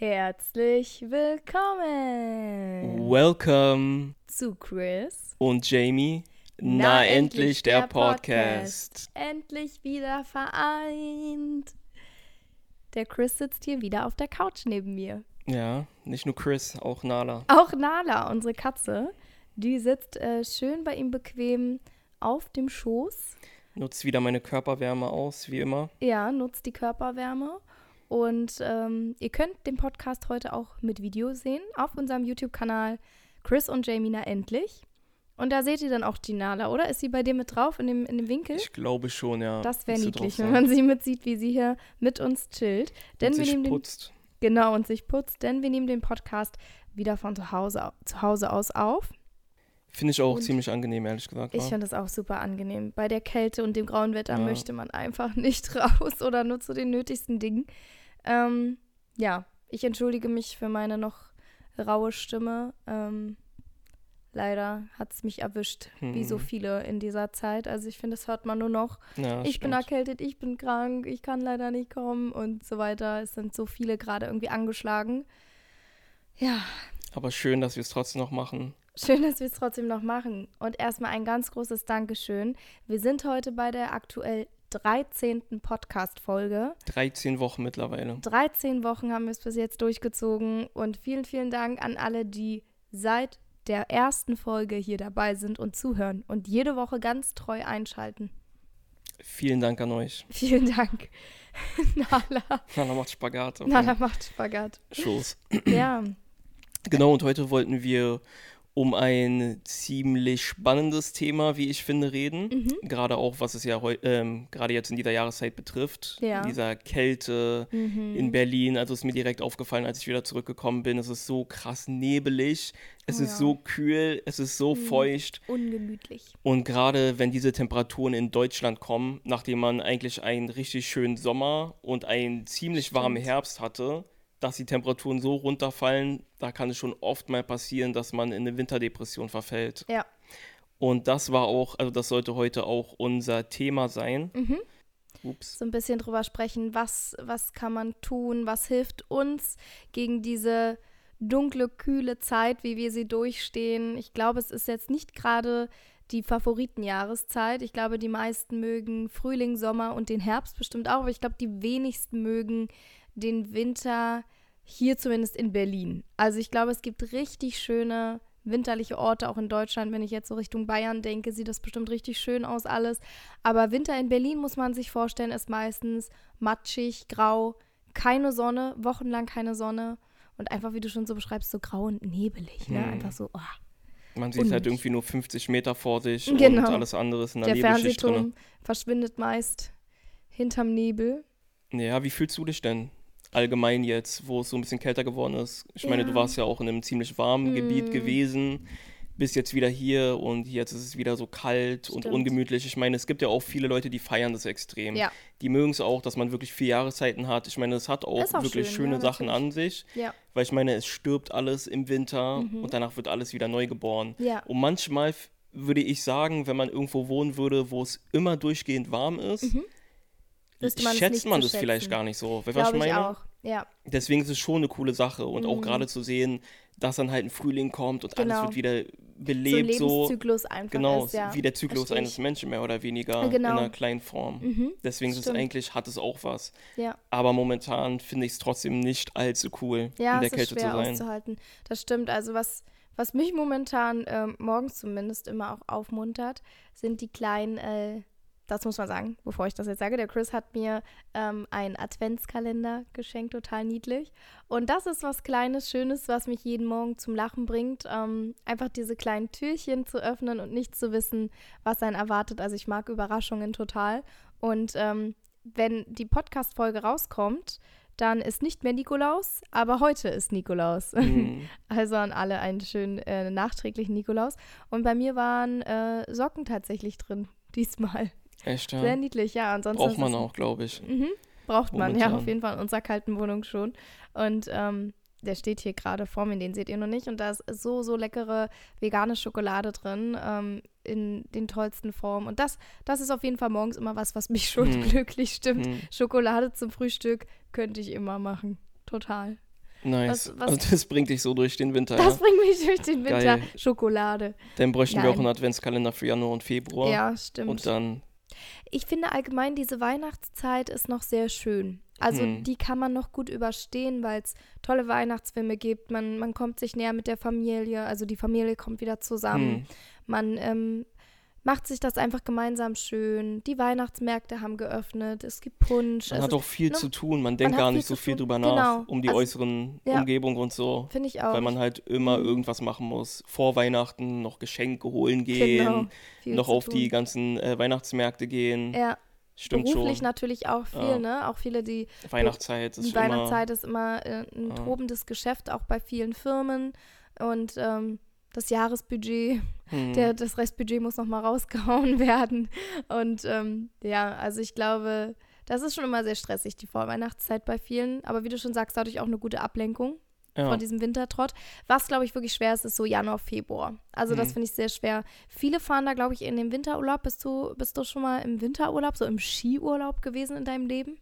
Herzlich willkommen Welcome zu Chris. und Jamie. Na, endlich der, Podcast. Endlich wieder vereint. Der Chris sitzt hier wieder auf der Couch neben mir. Ja, nicht nur Chris, auch Nala. Auch Nala, unsere Katze, die sitzt äh, schön bei ihm bequem auf dem Schoß. Nutzt wieder meine Körperwärme aus, wie immer. Ja, nutzt die Körperwärme. Und ähm, ihr könnt den Podcast heute auch mit Video sehen auf unserem YouTube-Kanal Chris und Jamina endlich. Und da seht ihr dann auch die Nala, oder? Ist sie bei dir mit drauf in dem, in dem Winkel? Ich glaube schon, ja. das wäre niedlich, drauf wenn man sie mitsieht, wie sie hier mit uns chillt. Denn und wir sich nehmen den, putzt. genau und sich putzt, denn wir nehmen den Podcast wieder von zu Hause, zu Hause aus auf. Finde ich auch Und ziemlich angenehm, ehrlich gesagt. Ich finde das auch super angenehm. Bei der Kälte und dem grauen Wetter Ja. möchte man einfach nicht raus oder nur zu den nötigsten Dingen. Ähm, ja, ich entschuldige mich für meine noch raue Stimme. Ähm, leider hat es mich erwischt, wie so Hm. viele in dieser Zeit. Also ich finde, das hört man nur noch. ja, ich bin stimmt. erkältet, ich bin krank, ich kann leider nicht kommen und so weiter. Es sind so viele gerade irgendwie angeschlagen. Ja, Aber schön, dass wir es trotzdem noch machen. Schön, dass wir es trotzdem noch machen. Und erstmal ein ganz großes Dankeschön. Wir sind heute bei der aktuell 13. Podcast-Folge. 13 Wochen mittlerweile. 13 Wochen haben wir es bis jetzt durchgezogen. Und vielen, vielen Dank an alle, die seit der ersten Folge hier dabei sind und zuhören und jede Woche ganz treu einschalten. Vielen Dank an euch. Vielen Dank. Nala. Nala macht Spagat. auf Nala macht Spagat. Schoß. Ja. Genau, und heute wollten wir um ein ziemlich spannendes Thema, wie ich finde, reden. Mhm. Gerade auch, was es ja ähm, gerade jetzt in dieser Jahreszeit betrifft. Ja. Dieser Kälte Mhm. in Berlin. Also ist mir direkt aufgefallen, als ich wieder zurückgekommen bin. Es ist so krass nebelig. Es Oh ist ja. so kühl. Es ist so Mhm. feucht. Ungemütlich. Und gerade wenn diese Temperaturen in Deutschland kommen, nachdem man eigentlich einen richtig schönen Sommer und einen ziemlich warmen. Herbst hatte, dass die Temperaturen so runterfallen, da kann es schon oft mal passieren, dass man in eine Winterdepression verfällt. Ja. Und das war auch, also das sollte heute auch unser Thema sein. Mhm. Ups. so ein bisschen drüber sprechen, was, was kann man tun, was hilft uns gegen diese dunkle, kühle Zeit, wie wir sie durchstehen. Ich glaube, es ist jetzt nicht gerade die Favoritenjahreszeit. Ich glaube, die meisten mögen Frühling, Sommer und den Herbst bestimmt auch, aber ich glaube, die wenigsten mögen den Winter hier zumindest in Berlin. Also ich glaube, es gibt richtig schöne winterliche Orte, auch in Deutschland. Wenn ich jetzt so Richtung Bayern denke, sieht das bestimmt richtig schön aus alles. Aber Winter in Berlin, muss man sich vorstellen, ist meistens matschig, grau, keine Sonne, wochenlang keine Sonne. Und einfach, wie du schon so beschreibst, so grau und nebelig. Ne? Hm. Einfach so, oh, Man sieht halt Unnötig. irgendwie nur 50 Meter vor sich Genau. und alles andere ist in der, der Nebelschicht drin. Fernsehturm verschwindet meist hinterm Nebel. Ja, wie fühlst du dich denn allgemein jetzt, wo es so ein bisschen kälter geworden ist? Ich meine, Ja. du warst ja auch in einem ziemlich warmen Gebiet Mm. gewesen, bist jetzt wieder hier und jetzt ist es wieder so kalt und Stimmt. ungemütlich. Ich meine, es gibt ja auch viele Leute, die feiern das extrem. Ja. Die mögen es auch, dass man wirklich vier Jahreszeiten hat. Ich meine, es hat auch, auch wirklich schön, schöne ja, Sachen an sich, weil ich meine, es stirbt alles im Winter Mhm. und danach wird alles wieder neu geboren. Und manchmal würde ich sagen, wenn man irgendwo wohnen würde, wo es immer durchgehend warm ist, Mhm. Wüsste man es schätzt man das vielleicht gar nicht so. Weißt du, ich meine? auch. Ja. Deswegen ist es schon eine coole Sache. Und auch Mhm. gerade zu sehen, dass dann halt ein Frühling kommt und alles Genau. wird wieder So ein belebt, so, Lebenszyklus einfach genau, ist, ja. wie der Zyklus Versteh eines ich. Menschen mehr oder weniger Genau. in einer kleinen Form. Mhm. Deswegen ist es eigentlich, hat es auch was. Ja. Aber momentan finde ich es trotzdem nicht allzu cool, Ja, in der es ist Kälte zu schwer sein. auszuhalten. Das stimmt. Also was, was mich momentan ähm, morgens zumindest immer auch aufmuntert, sind die kleinen, äh, das muss man sagen, bevor ich das jetzt sage, der Chris hat mir ähm, einen Adventskalender geschenkt, total niedlich. Und das ist was Kleines, Schönes, was mich jeden Morgen zum Lachen bringt. Ähm, einfach diese kleinen Türchen zu öffnen und nicht zu wissen, was einen erwartet. Also ich mag Überraschungen total. Und ähm, wenn die Podcast-Folge rauskommt, dann ist nicht mehr Nikolaus, aber heute ist Nikolaus. Mhm. Also an alle einen schönen äh, nachträglichen Nikolaus. Und bei mir waren äh, Socken tatsächlich drin, diesmal. Echt, ja. Sehr niedlich, ja. Ansonsten Braucht man auch, glaube ich. Mhm. Braucht man, ja, Momentan. auf jeden Fall in unserer kalten Wohnung schon. Und ähm, der steht hier gerade vor mir, den seht ihr noch nicht. Und da ist so, so leckere vegane Schokolade drin, ähm, in den tollsten Formen. Und das, das ist auf jeden Fall morgens immer was, was mich schon Hm. glücklich stimmt. Mhm. Schokolade zum Frühstück könnte ich immer machen. Total. Nice. Was- was- also das bringt dich so durch den Winter, Das ja? bringt mich durch den Winter. Geil. Schokolade. Dann bräuchten wir auch einen Adventskalender für Januar und Februar. Ja, stimmt. Und dann, Ich finde allgemein, diese Weihnachtszeit ist noch sehr schön. Also Hm. die kann man noch gut überstehen, weil es tolle Weihnachtsfilme gibt. Man, man kommt sich näher mit der Familie, also die Familie kommt wieder zusammen. hm, Man ähm, macht sich das einfach gemeinsam schön. Die Weihnachtsmärkte haben geöffnet, es gibt Punsch. man es hat auch viel ne? zu tun. Man denkt hat gar nicht so viel drüber nach, Genau. um die Also- äußeren ja. Umgebung und so. Finde ich auch. Weil man halt immer Mhm. irgendwas machen muss. Vor Weihnachten noch Geschenke holen gehen, genau, noch auf tun. die ganzen äh, Weihnachtsmärkte gehen. Ja, Stimmt beruflich schon. natürlich auch viel, Ja. ne? Auch viele, die Weihnachtszeit ist Die immer. Weihnachtszeit ist immer äh, ein Ja. tobendes Geschäft, auch bei vielen Firmen. Und ähm, das Jahresbudget, Hm. der, das Restbudget muss nochmal rausgehauen werden. Und ähm, ja, also ich glaube, das ist schon immer sehr stressig, die Vorweihnachtszeit bei vielen. Aber wie du schon sagst, dadurch auch eine gute Ablenkung ja. von diesem Wintertrott. Was, glaube ich, wirklich schwer ist, ist so Januar, Februar. Also das Mhm. finde ich sehr schwer. Viele fahren da, glaube ich, in den Winterurlaub. Bist du, bist du schon mal im Winterurlaub, so im Skiurlaub gewesen in deinem Leben?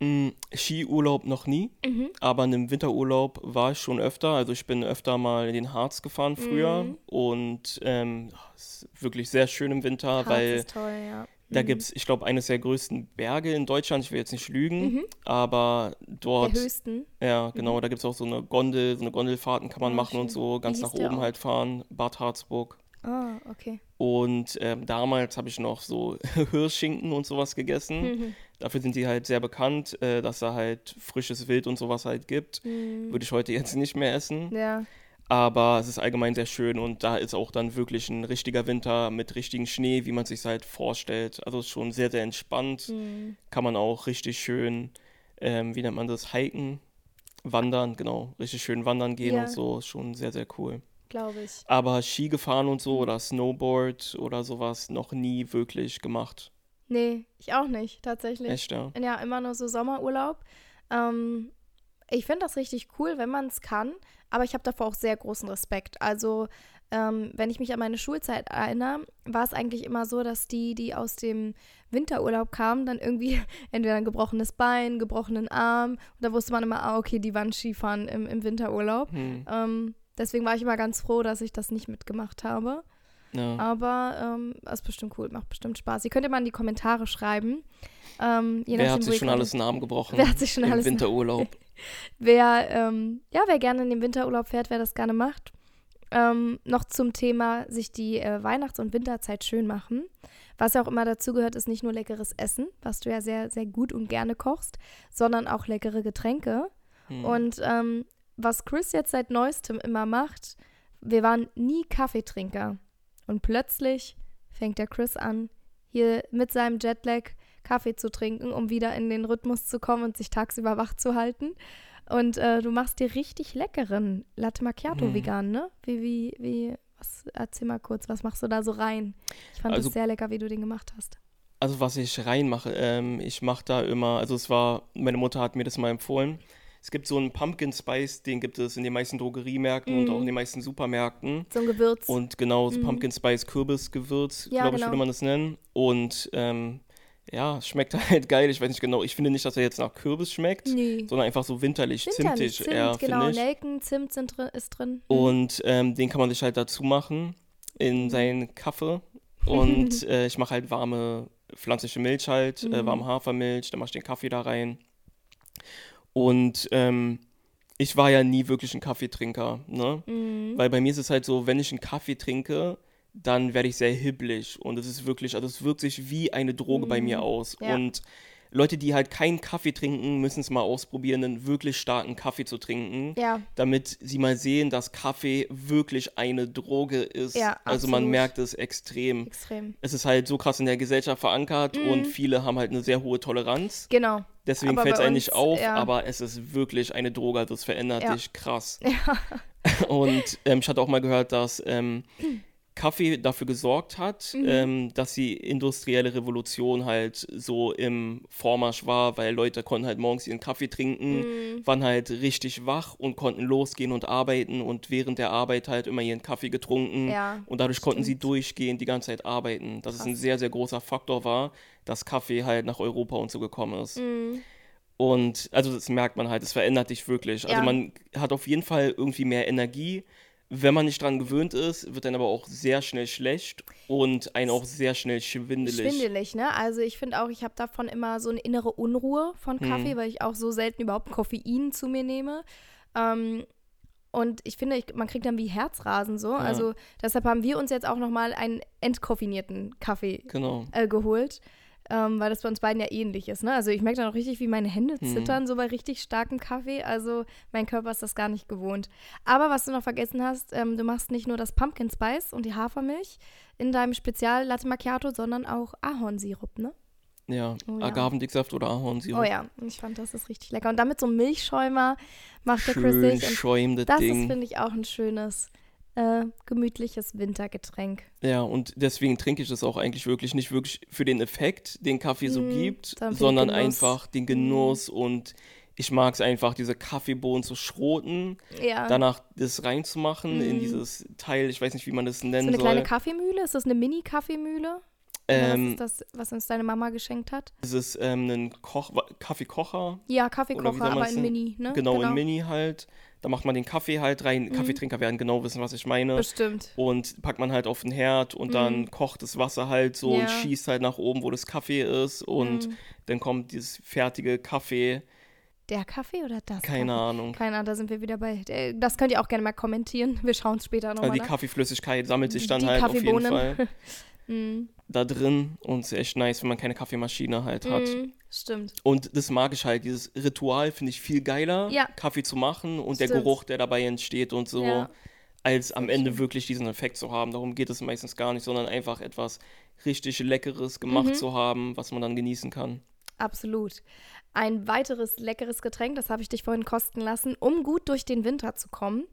Mm, Skiurlaub noch nie, Mhm. aber in einem Winterurlaub war ich schon öfter. Also ich bin öfter mal in den Harz gefahren früher Mhm. und ähm, es ist wirklich sehr schön im Winter, Harz weil ist toll, ja. da Mhm. gibt es, ich glaube, eines der größten Berge in Deutschland. Ich will jetzt nicht lügen, Mhm. aber dort, Der höchsten. ja genau, da gibt es auch so eine Gondel, so eine Gondelfahrten kann man Ah, machen und schön. so, ganz nach oben auch? halt fahren, Bad Harzburg. Ah, okay. Und ähm, damals habe ich noch so Hirschschinken und sowas gegessen. Mhm. Dafür sind die halt sehr bekannt, äh, dass da halt frisches Wild und sowas halt gibt. Mhm. Würde ich heute jetzt nicht mehr essen. Ja, Aber es ist allgemein sehr schön und da ist auch dann wirklich ein richtiger Winter mit richtigen Schnee, wie man sich halt vorstellt. Also schon sehr, sehr entspannt. mhm. Kann man auch richtig schön, ähm, wie nennt man das, hiken, wandern, genau, richtig schön wandern gehen Ja. und so. Schon sehr, sehr cool. Glaube ich. Aber Ski gefahren und so oder Snowboard oder sowas noch nie wirklich gemacht. Nee, ich auch nicht, tatsächlich. Echt, ja. Ja, immer nur so Sommerurlaub. Ähm, ich finde das richtig cool, wenn man es kann, aber ich habe davor auch sehr großen Respekt. Also, ähm, wenn ich mich an meine Schulzeit erinnere, war es eigentlich immer so, dass die, die aus dem Winterurlaub kamen, dann irgendwie entweder ein gebrochenes Bein, gebrochenen Arm, und da wusste man immer, ah, okay, die waren Skifahren im, im Winterurlaub. Hm. Ähm, deswegen war ich immer ganz froh, dass ich das nicht mitgemacht habe. ja. Aber ähm, ist bestimmt cool, macht bestimmt Spaß. Ihr könnt ja mal in die Kommentare schreiben. Ähm, Wer hat sich schon alles einen Arm gebrochen? Wer hat sich schon im alles Winterurlaub? Wer, ähm, ja, wer gerne in den Winterurlaub fährt, wer das gerne macht. Ähm, noch zum Thema sich die äh, Weihnachts- und Winterzeit schön machen. Was ja auch immer dazu gehört, ist nicht nur leckeres Essen, was du ja sehr, sehr gut und gerne kochst, sondern auch leckere Getränke. Hm. Und ähm, was Chris jetzt seit neuestem immer macht, wir waren nie Kaffeetrinker. Und plötzlich fängt der Chris an, hier mit seinem Jetlag Kaffee zu trinken, um wieder in den Rhythmus zu kommen und sich tagsüber wach zu halten. Und äh, du machst dir richtig leckeren Latte Macchiato Hm. vegan, ne? Wie, wie, wie, was, erzähl mal kurz, was machst du da so rein? Ich fand Also- es sehr lecker, wie du den gemacht hast. Also was ich reinmache, ähm, ich mache da immer, also es war, meine Mutter hat mir das mal empfohlen. Es gibt so einen Pumpkin Spice, den gibt es in den meisten Drogeriemärkten und Mhm. auch in den meisten Supermärkten. So ein Gewürz. Und genau, so Mhm. Pumpkin Spice Kürbisgewürz, Ja, glaube ich, genau. würde man das nennen. Und ähm, ja, schmeckt halt geil. Ich weiß nicht genau, ich finde nicht, dass er jetzt nach Kürbis schmeckt, nee. sondern einfach so winterlich, Winterlich, zimtig eher, Zimt, genau. finde ich. Nelken, Zimt sind drin, ist drin. Mhm. Und ähm, den kann man sich halt dazu machen in Mhm. seinen Kaffee. Und äh, ich mache halt warme pflanzliche Milch halt, äh, Mhm. warme Hafermilch, dann mache ich den Kaffee da rein. Und ähm, ich war ja nie wirklich ein Kaffeetrinker, ne? Mhm. Weil bei mir ist es halt so, wenn ich einen Kaffee trinke, dann werde ich sehr hibbelig. Und es ist wirklich, also es wirkt sich wie eine Droge bei mir Mhm. aus. Ja. Und Leute, die halt keinen Kaffee trinken, müssen es mal ausprobieren, einen wirklich starken Kaffee zu trinken Ja, damit sie mal sehen, dass Kaffee wirklich eine Droge ist. Ja, also man merkt es extrem. extrem. Es ist halt so krass in der Gesellschaft verankert Mhm. und viele haben halt eine sehr hohe Toleranz. Genau. Deswegen fällt es einem nicht auf, ja. aber es ist wirklich eine Droge, das verändert Ja. dich krass. Ja. Und ähm, ich hatte auch mal gehört, dass ähm, Kaffee dafür gesorgt hat, Mhm. ähm, dass die industrielle Revolution halt so im Vormarsch war, weil Leute konnten halt morgens ihren Kaffee trinken, Mhm. waren halt richtig wach und konnten losgehen und arbeiten und während der Arbeit halt immer ihren Kaffee getrunken. Ja. Und dadurch konnten sie stimmt. durchgehend die ganze Zeit arbeiten. Dass es ein Krass. sehr, sehr großer Faktor war, dass Kaffee halt nach Europa und so gekommen ist. Mhm. Und also das merkt man halt, es verändert dich wirklich. Also Ja. man hat auf jeden Fall irgendwie mehr Energie. Wenn man nicht dran gewöhnt ist, wird dann aber auch sehr schnell schlecht und einen auch sehr schnell schwindelig. Schwindelig, ne? Also ich finde auch, ich habe davon immer so eine innere Unruhe von Kaffee, Hm. weil ich auch so selten überhaupt Koffein zu mir nehme. Ähm, und ich finde, ich, man kriegt dann wie Herzrasen so. Also deshalb haben wir uns jetzt auch nochmal einen entkoffinierten Kaffee Genau. äh, geholt, ähm, weil das bei uns beiden ja ähnlich ist. Ne? Also ich merke dann auch richtig, wie meine Hände Hm. zittern, so bei richtig starkem Kaffee. Also mein Körper ist das gar nicht gewohnt. Aber was du noch vergessen hast, ähm, du machst nicht nur das Pumpkin Spice und die Hafermilch in deinem Spezial Latte Macchiato, sondern auch Ahornsirup, ne? Ja, Oh ja. Agavendicksaft oder Ahornsirup. Oh ja, ich fand das ist richtig lecker. Und damit so ein Milchschäumer macht der Chris Schön sich. Schäumendes das ist, Ding. finde ich, auch ein schönes, äh, gemütliches Wintergetränk. Ja, und deswegen trinke ich das auch eigentlich wirklich nicht wirklich für den Effekt, den Kaffee so Mm, gibt, sondern den Genuss. einfach den Genuss und ich mag es einfach, diese Kaffeebohnen zu schroten, Ja. danach das reinzumachen in Mhm. dieses Teil, ich weiß nicht, wie man das so nennen eine soll. kleine Kaffeemühle? Ist das eine Mini-Kaffeemühle? Ähm, was ist das, was uns deine Mama geschenkt hat? es ist ähm, ein Koch Kaffeekocher, Ja, Kaffeekocher, aber in? Mini, ne? genau, in Mini halt. Da macht man den Kaffee halt rein. Mhm. Kaffeetrinker werden genau wissen, was ich meine. Bestimmt. Und packt man halt auf den Herd und dann Mhm. kocht das Wasser halt so und Ja. schießt halt nach oben, wo das Kaffee ist. Und Mhm. dann kommt dieses fertige Kaffee. Der Kaffee oder das? Keine Kaffee? Ahnung. Keine Ahnung, da sind wir wieder bei. äh, Das könnt ihr auch gerne mal kommentieren. Wir schauen es später Also nochmal die nach. Kaffeeflüssigkeit sammelt sich dann Die halt auf jeden. Fall Mm, da drin und ist echt nice, wenn man keine Kaffeemaschine halt hat. mm, stimmt. Und das mag ich halt, dieses Ritual finde ich viel geiler, Ja. Kaffee zu machen und der Stimmt. Geruch, der dabei entsteht und so, Ja. als am Ende wirklich diesen Effekt zu haben. Darum geht es meistens gar nicht, sondern einfach etwas richtig Leckeres gemacht Mhm. zu haben, was man dann genießen kann. Absolut. Ein weiteres leckeres Getränk, das habe ich dich vorhin kosten lassen, um gut durch den Winter zu kommen,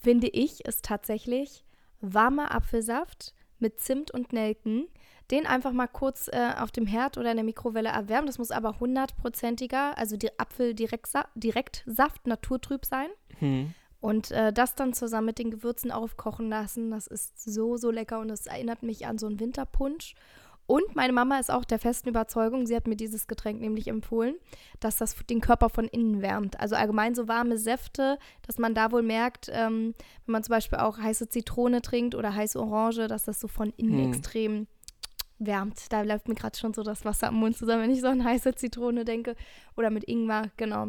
finde ich, ist tatsächlich warmer Apfelsaft mit Zimt und Nelken. Den einfach mal kurz äh, auf dem Herd oder in der Mikrowelle erwärmen. Das muss aber hundertprozentiger, also die Apfel-Direktsaft, naturtrüb sein. Hm. Und äh, das dann zusammen mit den Gewürzen aufkochen lassen. Das ist so, so lecker und es erinnert mich an so einen Winterpunsch. Und meine Mama ist auch der festen Überzeugung, sie hat mir dieses Getränk nämlich empfohlen, dass das den Körper von innen wärmt. Also allgemein so warme Säfte, dass man da wohl merkt, ähm, wenn man zum Beispiel auch heiße Zitrone trinkt oder heiße Orange, dass das so von innen Hm. extrem wärmt. Da läuft mir gerade schon so das Wasser am Mund zusammen, wenn ich so an heiße Zitrone denke. Oder mit Ingwer, genau.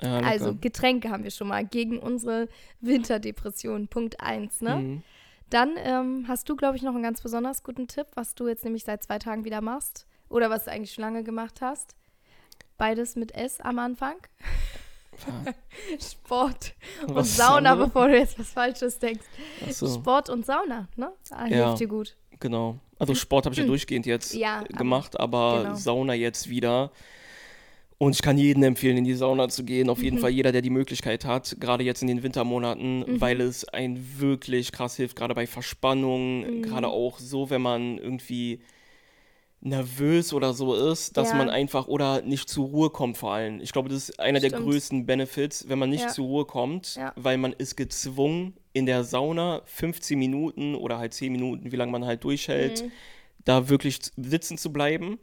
Ja, lecker. Also Getränke haben wir schon mal gegen unsere Winterdepression. Punkt 1, ne? Hm. Dann ähm, hast du, glaube ich, noch einen ganz besonders guten Tipp, was du jetzt nämlich seit zwei Tagen wieder machst. Oder was du eigentlich schon lange gemacht hast. Beides mit S am Anfang. Ja. Sport und Was Sauna, bevor du jetzt was Falsches denkst. So, Sport und Sauna, ne? Ah, Ja. Hilft dir gut. genau. Also Sport habe ich ja durchgehend jetzt Hm. Ja, gemacht, aber genau. Sauna jetzt wieder. Und ich kann jedem empfehlen, in die Sauna zu gehen. Auf jeden Mhm. Fall jeder, der die Möglichkeit hat, gerade jetzt in den Wintermonaten, Mhm. weil es ein wirklich krass hilft, gerade bei Verspannung, Mhm. gerade auch so, wenn man irgendwie nervös oder so ist, dass Ja. man einfach oder nicht zur Ruhe kommt vor allem. Ich glaube, das ist einer der Stimmt. größten Benefits, wenn man nicht Ja. zur Ruhe kommt, Ja. weil man ist gezwungen, in der Sauna 15 Minuten oder halt 10 Minuten, wie lange man halt durchhält, Mhm. da wirklich sitzen zu bleiben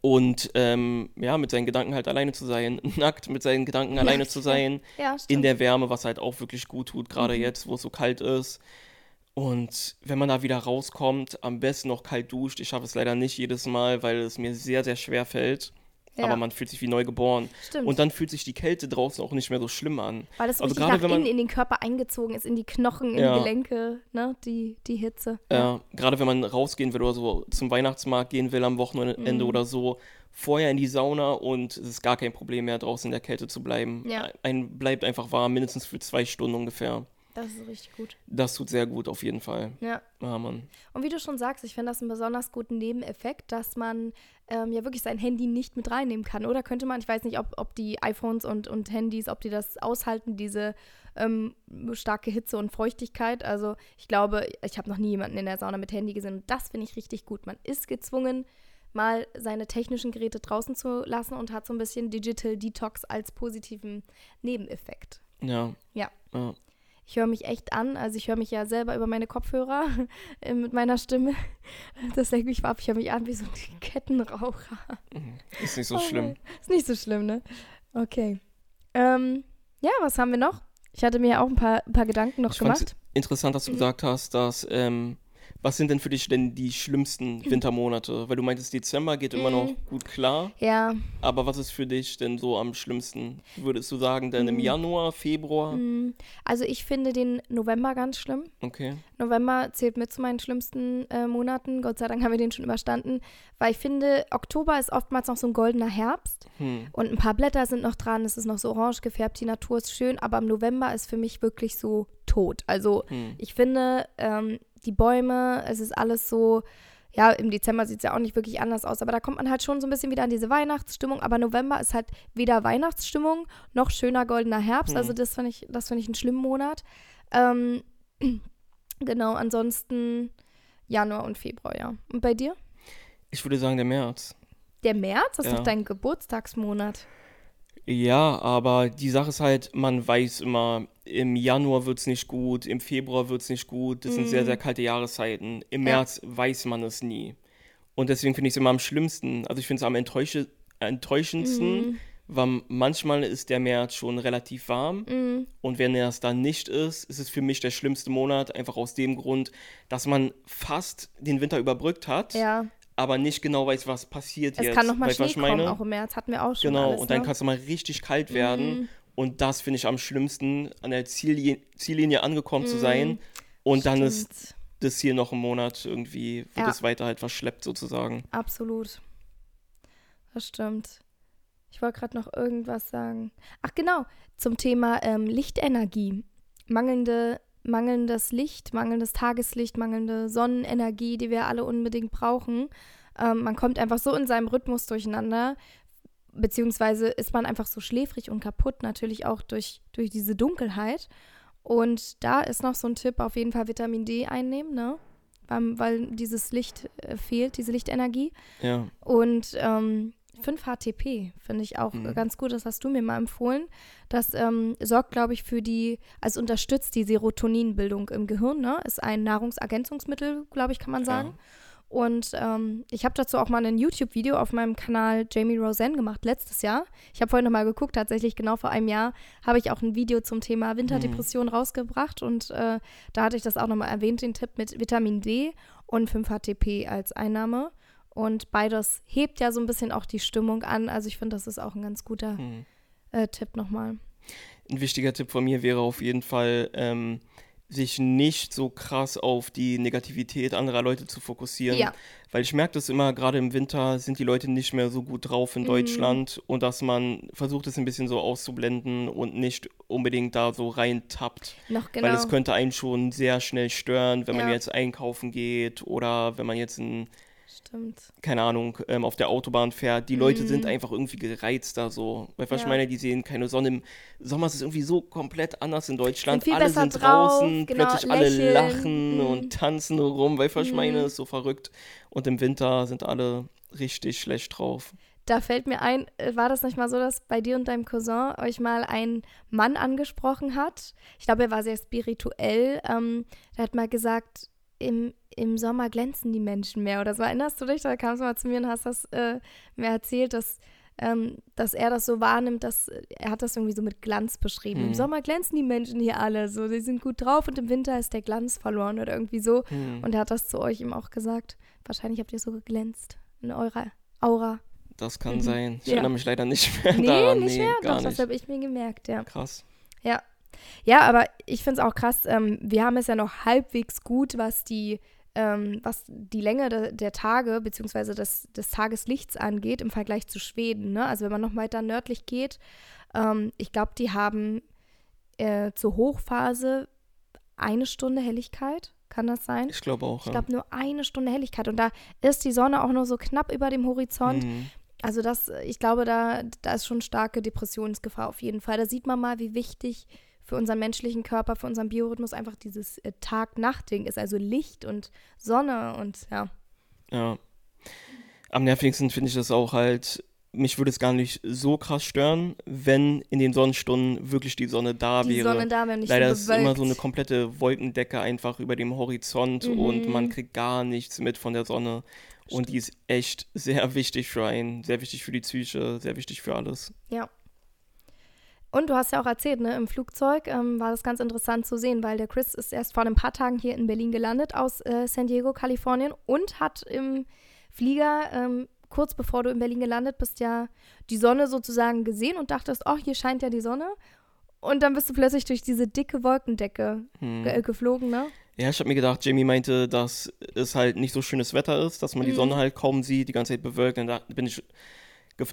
und ähm, ja, mit seinen Gedanken halt alleine zu sein, nackt mit seinen Gedanken alleine zu sein, Ja, in der Wärme, was halt auch wirklich gut tut, gerade Mhm. jetzt, wo es so kalt ist. Und wenn man da wieder rauskommt, am besten noch kalt duscht. Ich schaffe es leider nicht jedes Mal, weil es mir sehr, sehr schwer fällt. ja, Aber man fühlt sich wie neu geboren. stimmt. Und dann fühlt sich die Kälte draußen auch nicht mehr so schlimm an. Weil das so also gerade nach wenn man- innen in den Körper eingezogen ist, in die Knochen, in Ja. die Gelenke, ne? Die, die Hitze. Ja, gerade wenn man rausgehen will oder so zum Weihnachtsmarkt gehen will am Wochenende Mhm. oder so, vorher in die Sauna und es ist gar kein Problem mehr, draußen in der Kälte zu bleiben. Ja. Ein bleibt einfach warm, mindestens für zwei Stunden ungefähr. Das ist richtig gut. Das tut sehr gut auf jeden Fall. Ja. Ja, Mann. Und wie du schon sagst, ich finde das einen besonders guten Nebeneffekt, dass man ähm, ja wirklich sein Handy nicht mit reinnehmen kann. Oder könnte man, ich weiß nicht, ob, ob die iPhones und, und Handys, ob die das aushalten, diese ähm, starke Hitze und Feuchtigkeit. Also ich glaube, ich habe noch nie jemanden in der Sauna mit Handy gesehen und das finde ich richtig gut. Man ist gezwungen, mal seine technischen Geräte draußen zu lassen und hat so ein bisschen Digital Detox als positiven Nebeneffekt. Ja. Ja. ja. Ich höre mich echt an. Also ich höre mich ja selber über meine Kopfhörer äh, mit meiner Stimme. Das denke ich ab. Ich höre mich an wie so ein Kettenraucher. Mhm. Ist nicht so okay. schlimm. Ist nicht so schlimm, ne? Okay. Ähm, ja, was haben wir noch? Ich hatte mir auch ein paar, ein paar Gedanken noch ich gemacht. Interessant, dass du mhm. gesagt hast, dass ähm, was sind denn für dich denn die schlimmsten Wintermonate? Weil du meintest, Dezember geht immer noch mhm. gut klar. Ja. Aber was ist für dich denn so am schlimmsten? Würdest du sagen, denn im mhm. Januar, Februar? Mhm. Also ich finde den November ganz schlimm. Okay. November zählt mit zu meinen schlimmsten äh, Monaten. Gott sei Dank haben wir den schon überstanden. Weil ich finde, Oktober ist oftmals noch so ein goldener Herbst. Hm. Und ein paar Blätter sind noch dran. Es ist noch so orange gefärbt. Die Natur ist schön. Aber im November ist für mich wirklich so tot. Also hm. ich finde, ähm, die Bäume, es ist alles so, ja, im Dezember sieht es ja auch nicht wirklich anders aus, aber da kommt man halt schon so ein bisschen wieder an diese Weihnachtsstimmung. Aber November ist halt weder Weihnachtsstimmung noch schöner goldener Herbst. Mhm. Also das finde ich, das finde ich einen schlimmen Monat. Ähm, genau, ansonsten Januar und Februar, ja. Und bei dir? Ich würde sagen der März. Der März? Das ist ja. doch dein Geburtstagsmonat. Ja, aber die Sache ist halt, man weiß immer, im Januar wird es nicht gut, im Februar wird es nicht gut. Das sind sehr, mhm. sehr kalte Jahreszeiten. Im ja. März weiß man es nie. Und deswegen finde ich es immer am schlimmsten. Also ich finde es am enttäusch enttäuschendsten, mm. weil manchmal ist der März schon relativ warm. Mm. Und wenn er es dann nicht ist, ist es für mich der schlimmste Monat. Einfach aus dem Grund, dass man fast den Winter überbrückt hat. Ja aber nicht genau weiß, was passiert es jetzt. Es kann nochmal Schnee kommen, auch im März, hatten wir auch schon Genau, alles, und dann ne? kann es mal richtig kalt werden. Mhm. Und das finde ich am schlimmsten, an der Ziellinie, Ziellinie angekommen mhm. zu sein. Und Stimmt. dann ist das hier noch ein Monat irgendwie, wird ja. es weiter halt verschleppt sozusagen. Absolut. Das stimmt. Ich wollte gerade noch irgendwas sagen. Ach genau, zum Thema ähm, Lichtenergie. Mangelnde mangelndes Licht, mangelndes Tageslicht, mangelnde Sonnenenergie, die wir alle unbedingt brauchen. Ähm, man kommt einfach so in seinem Rhythmus durcheinander, beziehungsweise ist man einfach so schläfrig und kaputt, natürlich auch durch, durch diese Dunkelheit. Und da ist noch so ein Tipp, auf jeden Fall Vitamin D einnehmen, ne? Weil, weil dieses Licht äh, fehlt, diese Lichtenergie. Ja. Und ähm, 5-HTP finde ich auch mhm. ganz gut. Das hast du mir mal empfohlen. Das ähm, sorgt, glaube ich, für die, also unterstützt die Serotoninbildung im Gehirn. Ne? Ist ein Nahrungsergänzungsmittel, glaube ich, kann man sagen. Ja. Und ähm, ich habe dazu auch mal ein YouTube-Video auf meinem Kanal Jamie Roseanne gemacht, letztes Jahr. Ich habe vorhin nochmal geguckt, tatsächlich genau vor einem Jahr habe ich auch ein Video zum Thema Winterdepression mhm. rausgebracht. Und äh, da hatte ich das auch nochmal erwähnt, den Tipp mit Vitamin D und 5-HTP als Einnahme. Und beides hebt ja so ein bisschen auch die Stimmung an. Also ich finde, das ist auch ein ganz guter hm. äh, Tipp nochmal. Ein wichtiger Tipp von mir wäre auf jeden Fall, ähm, sich nicht so krass auf die Negativität anderer Leute zu fokussieren. Ja. Weil ich merke das immer, gerade im Winter sind die Leute nicht mehr so gut drauf in mhm. Deutschland und dass man versucht, es ein bisschen so auszublenden und nicht unbedingt da so reintappt. Noch genau. Weil es könnte einen schon sehr schnell stören, wenn ja. man jetzt einkaufen geht oder wenn man jetzt ein Stimmt. keine Ahnung, ähm, auf der Autobahn fährt. Die Leute sind mhm. einfach irgendwie gereizter so. Weil was ja. ich meine, die sehen keine Sonne. Im Sommer ist es irgendwie so komplett anders in Deutschland. Sind alle sind drauf, draußen, genau, plötzlich lächeln. alle lachen mhm. und tanzen rum, weil was ich meine, Mhm. ist so verrückt. Und im Winter sind alle richtig schlecht drauf. Da fällt mir ein, äh, war das nicht mal so, dass bei dir und deinem Cousin euch mal ein Mann angesprochen hat? Ich glaube, er war sehr spirituell. Ähm, der hat mal gesagt, im, im Sommer glänzen die Menschen mehr oder so. Erinnerst du dich? Da kamst du mal zu mir und hast das äh, mir erzählt, dass, ähm, dass er das so wahrnimmt, dass er hat das irgendwie so mit Glanz beschrieben. Hm. Im Sommer glänzen die Menschen hier alle so, die sind gut drauf und im Winter ist der Glanz verloren oder irgendwie so. Hm. Und er hat das zu euch ihm auch gesagt. Wahrscheinlich habt ihr so geglänzt in eurer Aura. Das kann mhm. sein. Ich ja. erinnere mich leider nicht mehr nee, daran. Nicht nee, mehr? gar Doch, nicht. das habe ich mir gemerkt, ja. Krass. Ja, ja, aber ich finde es auch krass. Ähm, wir haben es ja noch halbwegs gut, was die, ähm, was die Länge de, der Tage bzw. Des, des Tageslichts angeht im Vergleich zu Schweden. Ne? Also wenn man noch weiter nördlich geht, ähm, ich glaube, die haben äh, zur Hochphase eine Stunde Helligkeit. Kann das sein? Ich glaube auch. Ich glaube nur eine Stunde Helligkeit. Und da ist die Sonne auch nur so knapp über dem Horizont. Mhm. Also das, ich glaube, da, da ist schon starke Depressionsgefahr auf jeden Fall. Da sieht man mal, wie wichtig für unseren menschlichen Körper, für unseren Biorhythmus einfach dieses äh, Tag-Nacht-Ding ist. Also Licht und Sonne und ja. Ja. Am nervigsten finde ich das auch halt, mich würde es gar nicht so krass stören, wenn in den Sonnenstunden wirklich die Sonne da Die wäre. Sonne da, wenn nicht Leider so ist immer so eine komplette Wolkendecke einfach über dem Horizont Mhm. und man kriegt gar nichts mit von der Sonne. Und die ist echt sehr wichtig für einen, sehr wichtig für die Psyche, sehr wichtig für alles. Ja. Und du hast ja auch erzählt, ne, im Flugzeug ähm, war das ganz interessant zu sehen, weil der Chris ist erst vor ein paar Tagen hier in Berlin gelandet aus äh, San Diego, Kalifornien und hat im Flieger, ähm, kurz bevor du in Berlin gelandet bist, ja die Sonne sozusagen gesehen und dachtest, oh, hier scheint ja die Sonne. Und dann bist du plötzlich durch diese dicke Wolkendecke Hm. ge äh, geflogen, ne? Ja, ich habe mir gedacht, Jamie meinte, dass es halt nicht so schönes Wetter ist, dass man die Mhm. Sonne halt kaum sieht, die ganze Zeit bewölkt. Und da bin ich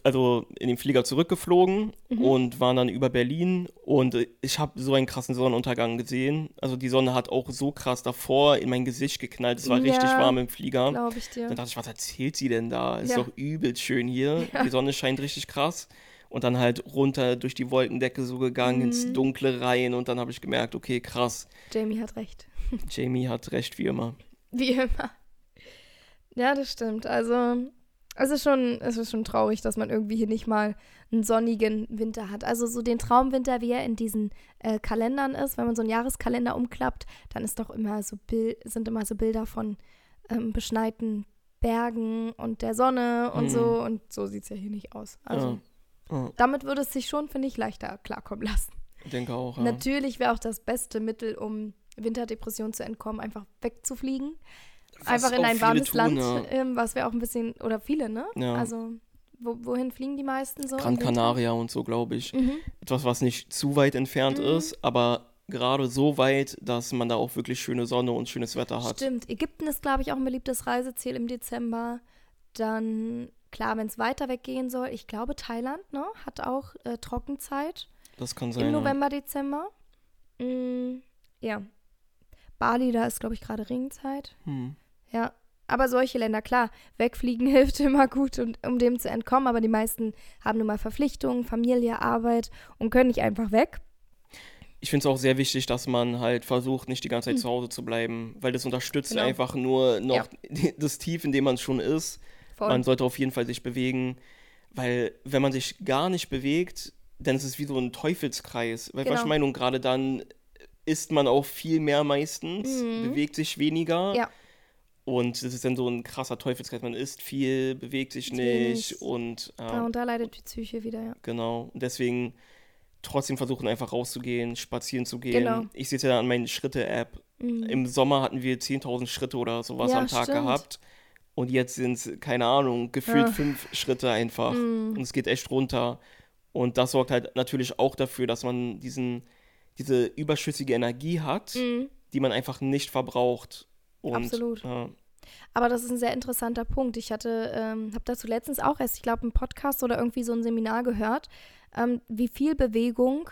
also in den Flieger zurückgeflogen Mhm. und waren dann über Berlin und ich habe so einen krassen Sonnenuntergang gesehen. Also die Sonne hat auch so krass davor in mein Gesicht geknallt. Es war richtig Ja, warm im Flieger. Glaube ich dir. Dann dachte ich, was erzählt sie denn da? Ist Ja. doch übelst schön hier. Ja. Die Sonne scheint richtig krass. Und dann halt runter durch die Wolkendecke so gegangen, ins Mhm. Dunkle rein. Und dann habe ich gemerkt, okay, krass, Jamie hat recht. Jamie hat recht wie immer. Wie immer. Ja, das stimmt. Also, es ist schon, es ist schon traurig, dass man irgendwie hier nicht mal einen sonnigen Winter hat. Also so den Traumwinter, wie er in diesen äh, Kalendern ist, wenn man so einen Jahreskalender umklappt, dann ist doch immer so Bil sind immer so Bilder von ähm, beschneiten Bergen und der Sonne und Mhm. so. Und so sieht es ja hier nicht aus. Also Ja. Ja, damit würde es sich schon, finde ich, leichter klarkommen lassen. ich denke auch. Ja. Natürlich wäre auch das beste Mittel, um Winterdepression zu entkommen, einfach wegzufliegen einfach in ein warmes tun, Land, ja. ähm, was wir auch ein bisschen, oder viele, ne? Ja. Also, wo, wohin fliegen die meisten so? Gran? Canaria und so, glaube ich. Mhm. Etwas, was nicht zu weit entfernt Mhm. ist, aber gerade so weit, dass man da auch wirklich schöne Sonne und schönes Wetter hat. Stimmt. Ägypten ist, glaube ich, auch ein beliebtes Reiseziel im Dezember. Dann, klar, wenn es weiter weggehen soll, ich glaube, Thailand, ne? Hat auch äh, Trockenzeit Das kann sein. im ja. November, Dezember. Mm, ja. Bali, da ist, glaube ich, gerade Regenzeit. Hm. Ja, aber solche Länder, klar, wegfliegen hilft immer gut, und, um dem zu entkommen, aber die meisten haben nun mal Verpflichtungen, Familie, Arbeit und können nicht einfach weg. Ich finde es auch sehr wichtig, dass man halt versucht, nicht die ganze Zeit zu Hause zu bleiben, weil das unterstützt. Genau. einfach nur noch das Tief, in dem man schon ist. Voll. Man sollte auf jeden Fall sich bewegen, weil wenn man sich gar nicht bewegt, dann ist es wie so ein Teufelskreis. Weil was Genau. ich meine, und gerade dann isst man auch viel mehr meistens, Mhm. bewegt sich weniger. Ja. Und das ist dann so ein krasser Teufelskreis. Man isst viel, bewegt sich nicht und ja, Ja, und da leidet die Psyche wieder, ja. genau. Und deswegen trotzdem versuchen, einfach rauszugehen, spazieren zu gehen. Genau. Ich sehe es ja an meinen Schritte-App. Mhm. Im Sommer hatten wir 10.000 Schritte oder sowas Ja, am Tag stimmt. gehabt. Und jetzt sind es, keine Ahnung, gefühlt Ah. fünf Schritte einfach. Mhm. Und es geht echt runter. Und das sorgt halt natürlich auch dafür, dass man diesen, diese überschüssige Energie hat, Mhm. die man einfach nicht verbraucht. Und, Absolut. Ja, Aber das ist ein sehr interessanter Punkt. Ich hatte, ähm, habe dazu letztens auch erst, ich glaube, einen Podcast oder irgendwie so ein Seminar gehört, ähm, wie viel Bewegung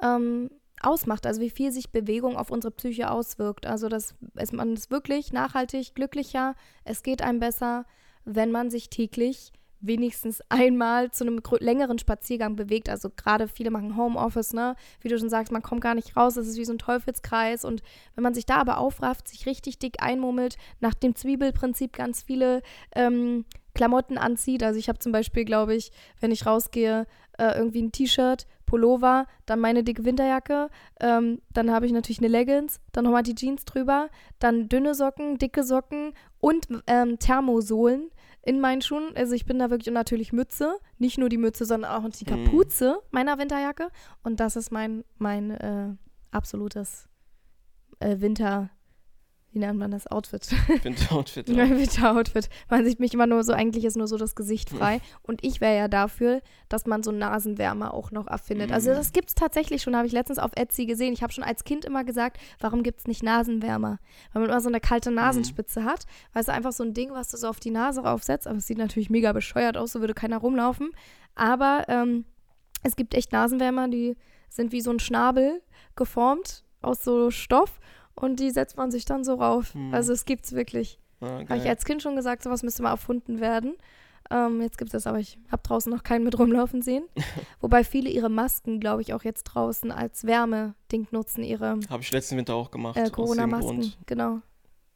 ähm, ausmacht, also wie viel sich Bewegung auf unsere Psyche auswirkt. Also dass es, man ist wirklich nachhaltig glücklicher, es geht einem besser, wenn man sich täglich wenigstens einmal zu einem längeren Spaziergang bewegt. Also gerade viele machen Homeoffice, ne? Wie du schon sagst, man kommt gar nicht raus, das ist wie so ein Teufelskreis. Und wenn man sich da aber aufrafft, sich richtig dick einmummelt, nach dem Zwiebelprinzip ganz viele ähm, Klamotten anzieht. Also ich habe zum Beispiel, glaube ich, wenn ich rausgehe, äh, irgendwie ein T-Shirt, Pullover, dann meine dicke Winterjacke, ähm, dann habe ich natürlich eine Leggings, dann nochmal die Jeans drüber, dann dünne Socken, dicke Socken und ähm, Thermosohlen in meinen Schuhen. Also ich bin da wirklich und natürlich Mütze, nicht nur die Mütze, sondern auch die Mhm. Kapuze meiner Winterjacke. Und das ist mein, mein äh, absolutes äh, Winter, wie nennt man das, Outfit. Winteroutfit. Ja. Winteroutfit. Man sieht mich immer nur so, eigentlich ist nur so das Gesicht frei. Und ich wäre ja dafür, dass man so Nasenwärmer auch noch erfindet. Also Mhm. das gibt es tatsächlich schon, habe ich letztens auf Etsy gesehen. Ich habe schon als Kind immer gesagt, warum gibt es nicht Nasenwärmer? Weil man immer so eine kalte Nasenspitze hat. Weißt du, einfach so ein Ding, was du so auf die Nase raufsetzt. Aber es sieht natürlich mega bescheuert aus, so würde keiner rumlaufen. Aber ähm, es gibt echt Nasenwärmer, die sind wie so ein Schnabel geformt aus so Stoff. Und die setzt man sich dann so rauf. Hm. Also es gibt's wirklich. Ja, Habe ich als Kind schon gesagt, sowas müsste mal erfunden werden. Ähm, jetzt gibt es das, aber ich habe draußen noch keinen mit rumlaufen sehen. Wobei viele ihre Masken, glaube ich, auch jetzt draußen als Wärmeding nutzen, ihre Habe ich letzten Winter auch gemacht. äh, Corona-Masken. Genau.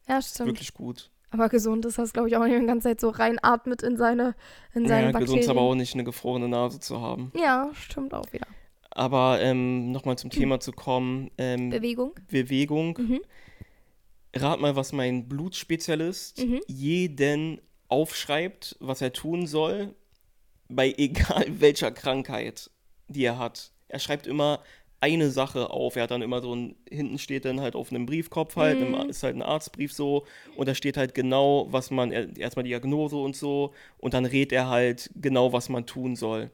Ja, stimmt. wirklich gut. Aber gesund ist das, glaube ich, auch nicht die ganze Zeit so reinatmet in seine, in seine ja, Bakterien. gesund ist aber auch nicht, eine gefrorene Nase zu haben. Ja, stimmt auch wieder. Aber ähm, nochmal zum Thema zu kommen. Ähm, Bewegung. Bewegung. Mhm. Rat mal, was mein Blutspezialist Mhm. jeden aufschreibt, was er tun soll, bei egal welcher Krankheit, die er hat. Er schreibt immer eine Sache auf. Er hat dann immer so ein, hinten steht dann halt auf einem Briefkopf halt, Mhm. im- ist halt ein Arztbrief so, und da steht halt genau, was man, er- erstmal Diagnose und so, und dann rät er halt genau, was man tun soll.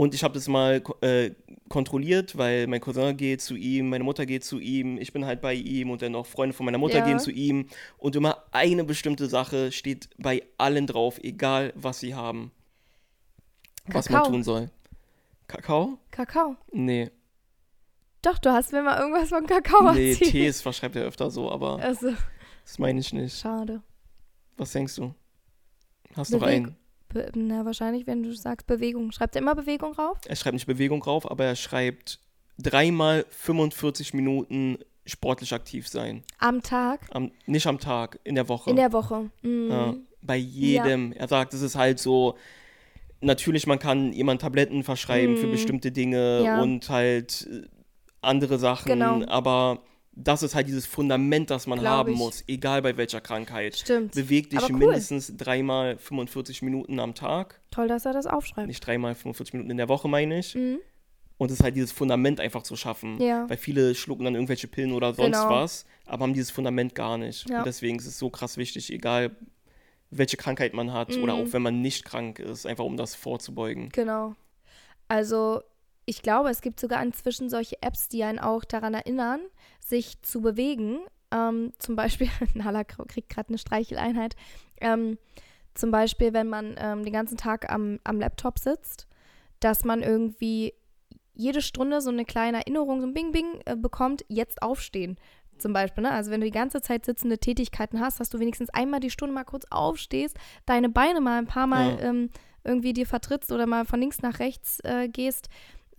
Und ich habe das mal äh, kontrolliert, weil mein Cousin geht zu ihm, meine Mutter geht zu ihm, ich bin halt bei ihm und dann auch Freunde von meiner Mutter Ja. gehen zu ihm. Und immer eine bestimmte Sache steht bei allen drauf, egal was sie haben. Was man Kakao. tun soll. Kakao? Kakao. Nee. Doch, du hast mir mal irgendwas von Kakao Nee, erzählt. Tees verschreibt er öfter so, aber Also, das meine ich nicht. schade. Was denkst du? Hast noch Beweg- einen? Be na, wahrscheinlich, wenn du sagst Bewegung. Schreibt er immer Bewegung rauf? Er schreibt nicht Bewegung drauf, aber er schreibt dreimal 45 Minuten sportlich aktiv sein. Am Tag? Am, nicht am Tag, in der Woche. In der Woche. Mhm. ja, bei jedem. Er sagt, es ist halt so, natürlich, man kann jemand Tabletten verschreiben für Mhm. bestimmte Dinge Ja. und halt äh, andere Sachen, Genau. aber das ist halt dieses Fundament, das man Glaub haben ich. muss, egal bei welcher Krankheit. Stimmt. Beweg dich cool. mindestens dreimal 45 Minuten am Tag. Toll, dass er das aufschreibt. Nicht dreimal 45 Minuten in der Woche, meine ich. Mhm. Und es ist halt dieses Fundament einfach zu schaffen. Ja. Weil viele schlucken dann irgendwelche Pillen oder sonst Genau. was, aber haben dieses Fundament gar nicht. Ja. Und deswegen ist es so krass wichtig, egal welche Krankheit man hat oder Mhm. auch wenn man nicht krank ist, einfach um das vorzubeugen. Genau. Also, ich glaube, es gibt sogar inzwischen solche Apps, die einen auch daran erinnern, sich zu bewegen. Ähm, zum Beispiel, Nala kr- kriegt gerade eine Streicheleinheit. Ähm, zum Beispiel, wenn man ähm, den ganzen Tag am, am Laptop sitzt, dass man irgendwie jede Stunde so eine kleine Erinnerung, so ein Bing-Bing äh, bekommt, jetzt aufstehen. Zum Beispiel, ne? Also wenn du die ganze Zeit sitzende Tätigkeiten hast, dass du wenigstens einmal die Stunde mal kurz aufstehst, deine Beine mal ein paar Mal Ja. ähm, irgendwie dir vertrittst oder mal von links nach rechts äh, gehst.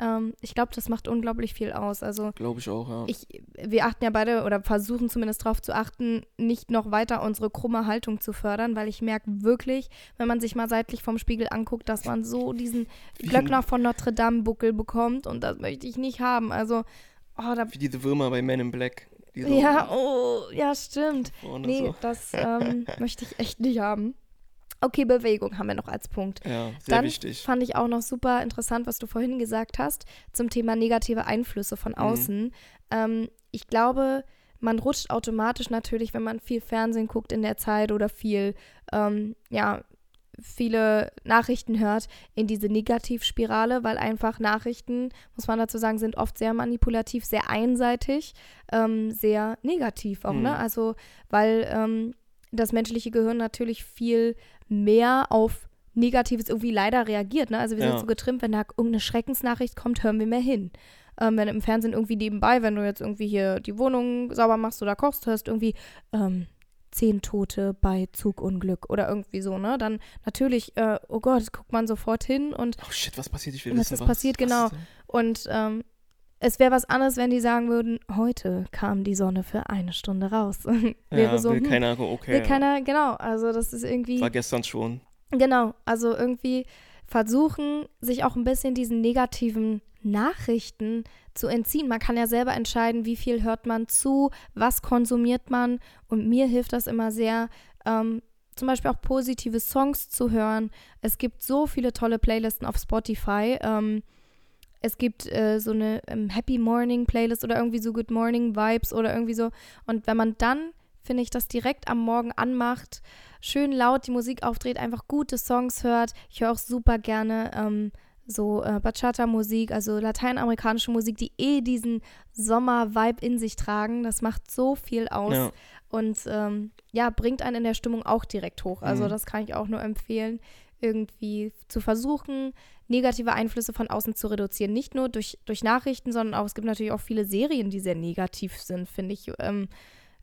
Ähm, ich glaube, das macht unglaublich viel aus. Also Glaube ich auch, ja. ich, wir achten ja beide oder versuchen zumindest darauf zu achten, nicht noch weiter unsere krumme Haltung zu fördern, weil ich merke wirklich, wenn man sich mal seitlich vom Spiegel anguckt, dass man so diesen Glöckner von Notre Dame Buckel bekommt und das möchte ich nicht haben. Also, oh, da, Wie diese Würmer bei Men in Black. So ja, oh, ja, stimmt. Nee, so. das ähm, möchte ich echt nicht haben. Okay, Bewegung haben wir noch als Punkt. Ja, sehr Dann wichtig. fand ich auch noch super interessant, was du vorhin gesagt hast zum Thema negative Einflüsse von außen. Ähm, ich glaube, man rutscht automatisch natürlich, wenn man viel Fernsehen guckt in der Zeit oder viel, ähm, ja, viele Nachrichten hört, in diese Negativspirale, weil einfach Nachrichten, muss man dazu sagen, sind oft sehr manipulativ, sehr einseitig, ähm, sehr negativ auch, Mhm. ne? Also, weil ähm, das menschliche Gehirn natürlich viel mehr auf Negatives irgendwie leider reagiert. Ne? Also wir Ja. sind so getrimmt, wenn da irgendeine Schreckensnachricht kommt, hören wir mehr hin. Ähm, wenn im Fernsehen irgendwie nebenbei, wenn du jetzt irgendwie hier die Wohnung sauber machst oder kochst, hörst irgendwie ähm, zehn Tote bei Zugunglück oder irgendwie so, ne? Dann natürlich, äh, oh Gott, guckt man sofort hin und Oh shit, was passiert? Ich will Was wissen, ist passiert, was genau. ist und ähm, es wäre was anderes, wenn die sagen würden, heute kam die Sonne für eine Stunde raus. wäre Ja, so, will hm, keiner, okay. will keiner, genau, also das ist irgendwie. War gestern schon. Genau, also irgendwie versuchen, sich auch ein bisschen diesen negativen Nachrichten zu entziehen. Man kann ja selber entscheiden, wie viel hört man zu, was konsumiert man. Und mir hilft das immer sehr, ähm, zum Beispiel auch positive Songs zu hören. Es gibt so viele tolle Playlisten auf Spotify. Ähm, es gibt äh, so eine ähm, Happy Morning Playlist oder irgendwie so Good Morning Vibes oder irgendwie so. Und wenn man dann, finde ich, das direkt am Morgen anmacht, schön laut die Musik aufdreht, einfach gute Songs hört. Ich höre auch super gerne ähm, so äh, Bachata-Musik, also lateinamerikanische Musik, die eh diesen Sommer-Vibe in sich tragen. Das macht so viel aus Ja. und ähm, ja, bringt einen in der Stimmung auch direkt hoch. Also Mhm. das kann ich auch nur empfehlen, irgendwie zu versuchen, negative Einflüsse von außen zu reduzieren. Nicht nur durch, durch Nachrichten, sondern auch, es gibt natürlich auch viele Serien, die sehr negativ sind, finde ich. Ähm,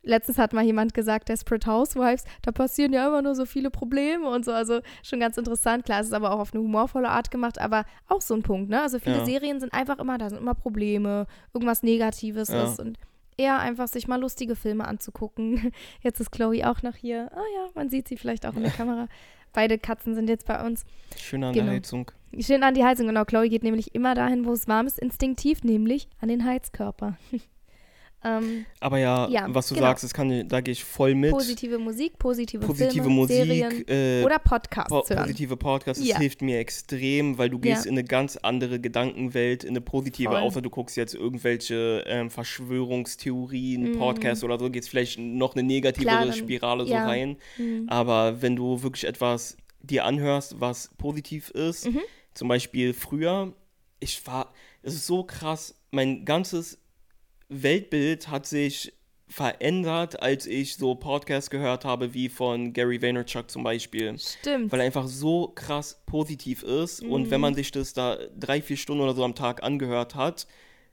letztens hat mal jemand gesagt, Desperate Housewives, da passieren ja immer nur so viele Probleme und so. Also schon ganz interessant. Klar, es ist aber auch auf eine humorvolle Art gemacht, aber auch so ein Punkt, ne? Also viele Ja. Serien sind einfach immer, da sind immer Probleme, irgendwas Negatives Ja. ist und eher einfach sich mal lustige Filme anzugucken. Jetzt ist Chloe auch noch hier. Ah ja, man sieht sie vielleicht auch in der Kamera. Beide Katzen sind jetzt bei uns. Schön an Genau. der Heizung. Schön an die Heizung, genau. Chloe geht nämlich immer dahin, wo es warm ist, instinktiv, nämlich an den Heizkörper. ähm, Aber ja, Ja, was du genau. sagst, das kann, da gehe ich voll mit. positive Musik, positive, Positive Filme, Musik, Serien äh, oder Podcasts po hören. positive Podcasts, das Ja. hilft mir extrem, weil du gehst Ja. in eine ganz andere Gedankenwelt, in eine positive, Voll. außer du guckst jetzt irgendwelche ähm, Verschwörungstheorien, Mhm. Podcasts oder so, gehst vielleicht noch eine negativere Klar, dann- Spirale so rein. Mhm. Aber wenn du wirklich etwas dir anhörst, was positiv ist, Mhm. zum Beispiel früher, ich war, es ist so krass, mein ganzes Weltbild hat sich verändert, als ich so Podcasts gehört habe, wie von Gary Vaynerchuk zum Beispiel. Stimmt. Weil er einfach so krass positiv ist und Mhm. wenn man sich das da drei, vier Stunden oder so am Tag angehört hat,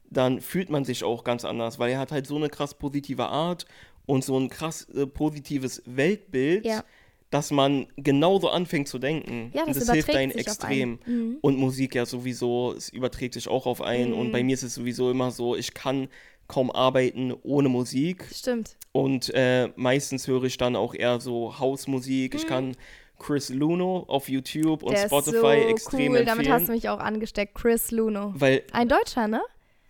dann fühlt man sich auch ganz anders, weil er hat halt so eine krass positive Art und so ein krass äh, positives Weltbild, Ja. Dass man genauso anfängt zu denken. Ja, und das das hilft einen sich auf extrem. einen. Mhm. Und Musik ja sowieso, es überträgt sich auch auf einen. Und Mhm. bei mir ist es sowieso immer so, ich kann kaum arbeiten ohne Musik. Stimmt. Und äh, meistens höre ich dann auch eher so Hausmusik. Ich kann Chris Luno auf YouTube und Mhm. Der Spotify ist so extrem cool. Damit hast du empfehlen. mich auch angesteckt. Chris Luno. Weil Ein Deutscher, ne?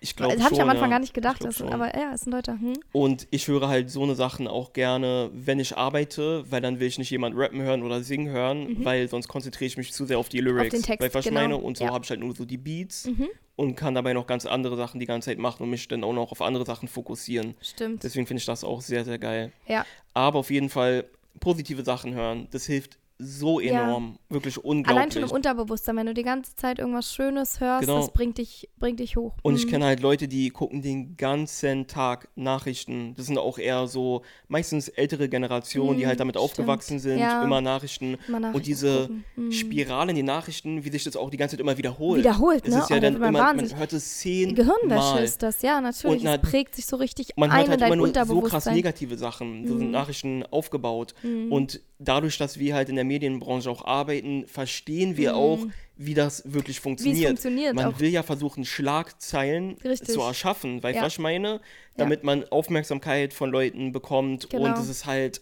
Ich glaube Das habe ich am Anfang ja. gar nicht gedacht. Das, aber er ist ein Deutscher. Hm? Und ich höre halt so eine Sachen auch gerne, wenn ich arbeite, weil dann will ich nicht jemand rappen hören oder singen hören, weil sonst konzentriere ich mich zu sehr auf die Lyrics. Mhm. den Text, weil was ich genau. meine? Und so Ja. habe ich halt nur so die Beats Mhm. und kann dabei noch ganz andere Sachen die ganze Zeit machen und mich dann auch noch auf andere Sachen fokussieren. Stimmt. Deswegen finde ich das auch sehr, sehr geil. ja. Aber auf jeden Fall positive Sachen hören, das hilft so Ja. enorm. Wirklich Allein unglaublich. schon im Unterbewusstsein, wenn du die ganze Zeit irgendwas Schönes hörst, Genau. das bringt dich, bringt dich hoch. Und ich Mhm. kenne halt Leute, die gucken den ganzen Tag Nachrichten. Das sind auch eher so meistens ältere Generationen, die Mhm, halt damit stimmt. aufgewachsen sind, Ja. immer Nachrichten. Immer Nachrichten und diese. Mhm. Spirale in den Nachrichten, wie sich das auch die ganze Zeit immer wiederholt. Wiederholt, Es ne? ist ja Oh, da dann immer, man hört es zehnmal. Gehirnwäsche ist das, ja, natürlich. Und es prägt sich so richtig Man ein hört in halt dein immer nur so krass. Mhm. negative Sachen. So sind Nachrichten aufgebaut. Und dadurch, dass wir halt in der Medienbranche auch arbeiten, verstehen wir auch, wie das wirklich funktioniert. Mhm. funktioniert Man auch. will ja versuchen, Schlagzeilen Richtig. zu erschaffen. Weißt du, Ja. was ich meine? Damit man Aufmerksamkeit von Leuten bekommt. Genau. Und es ist halt,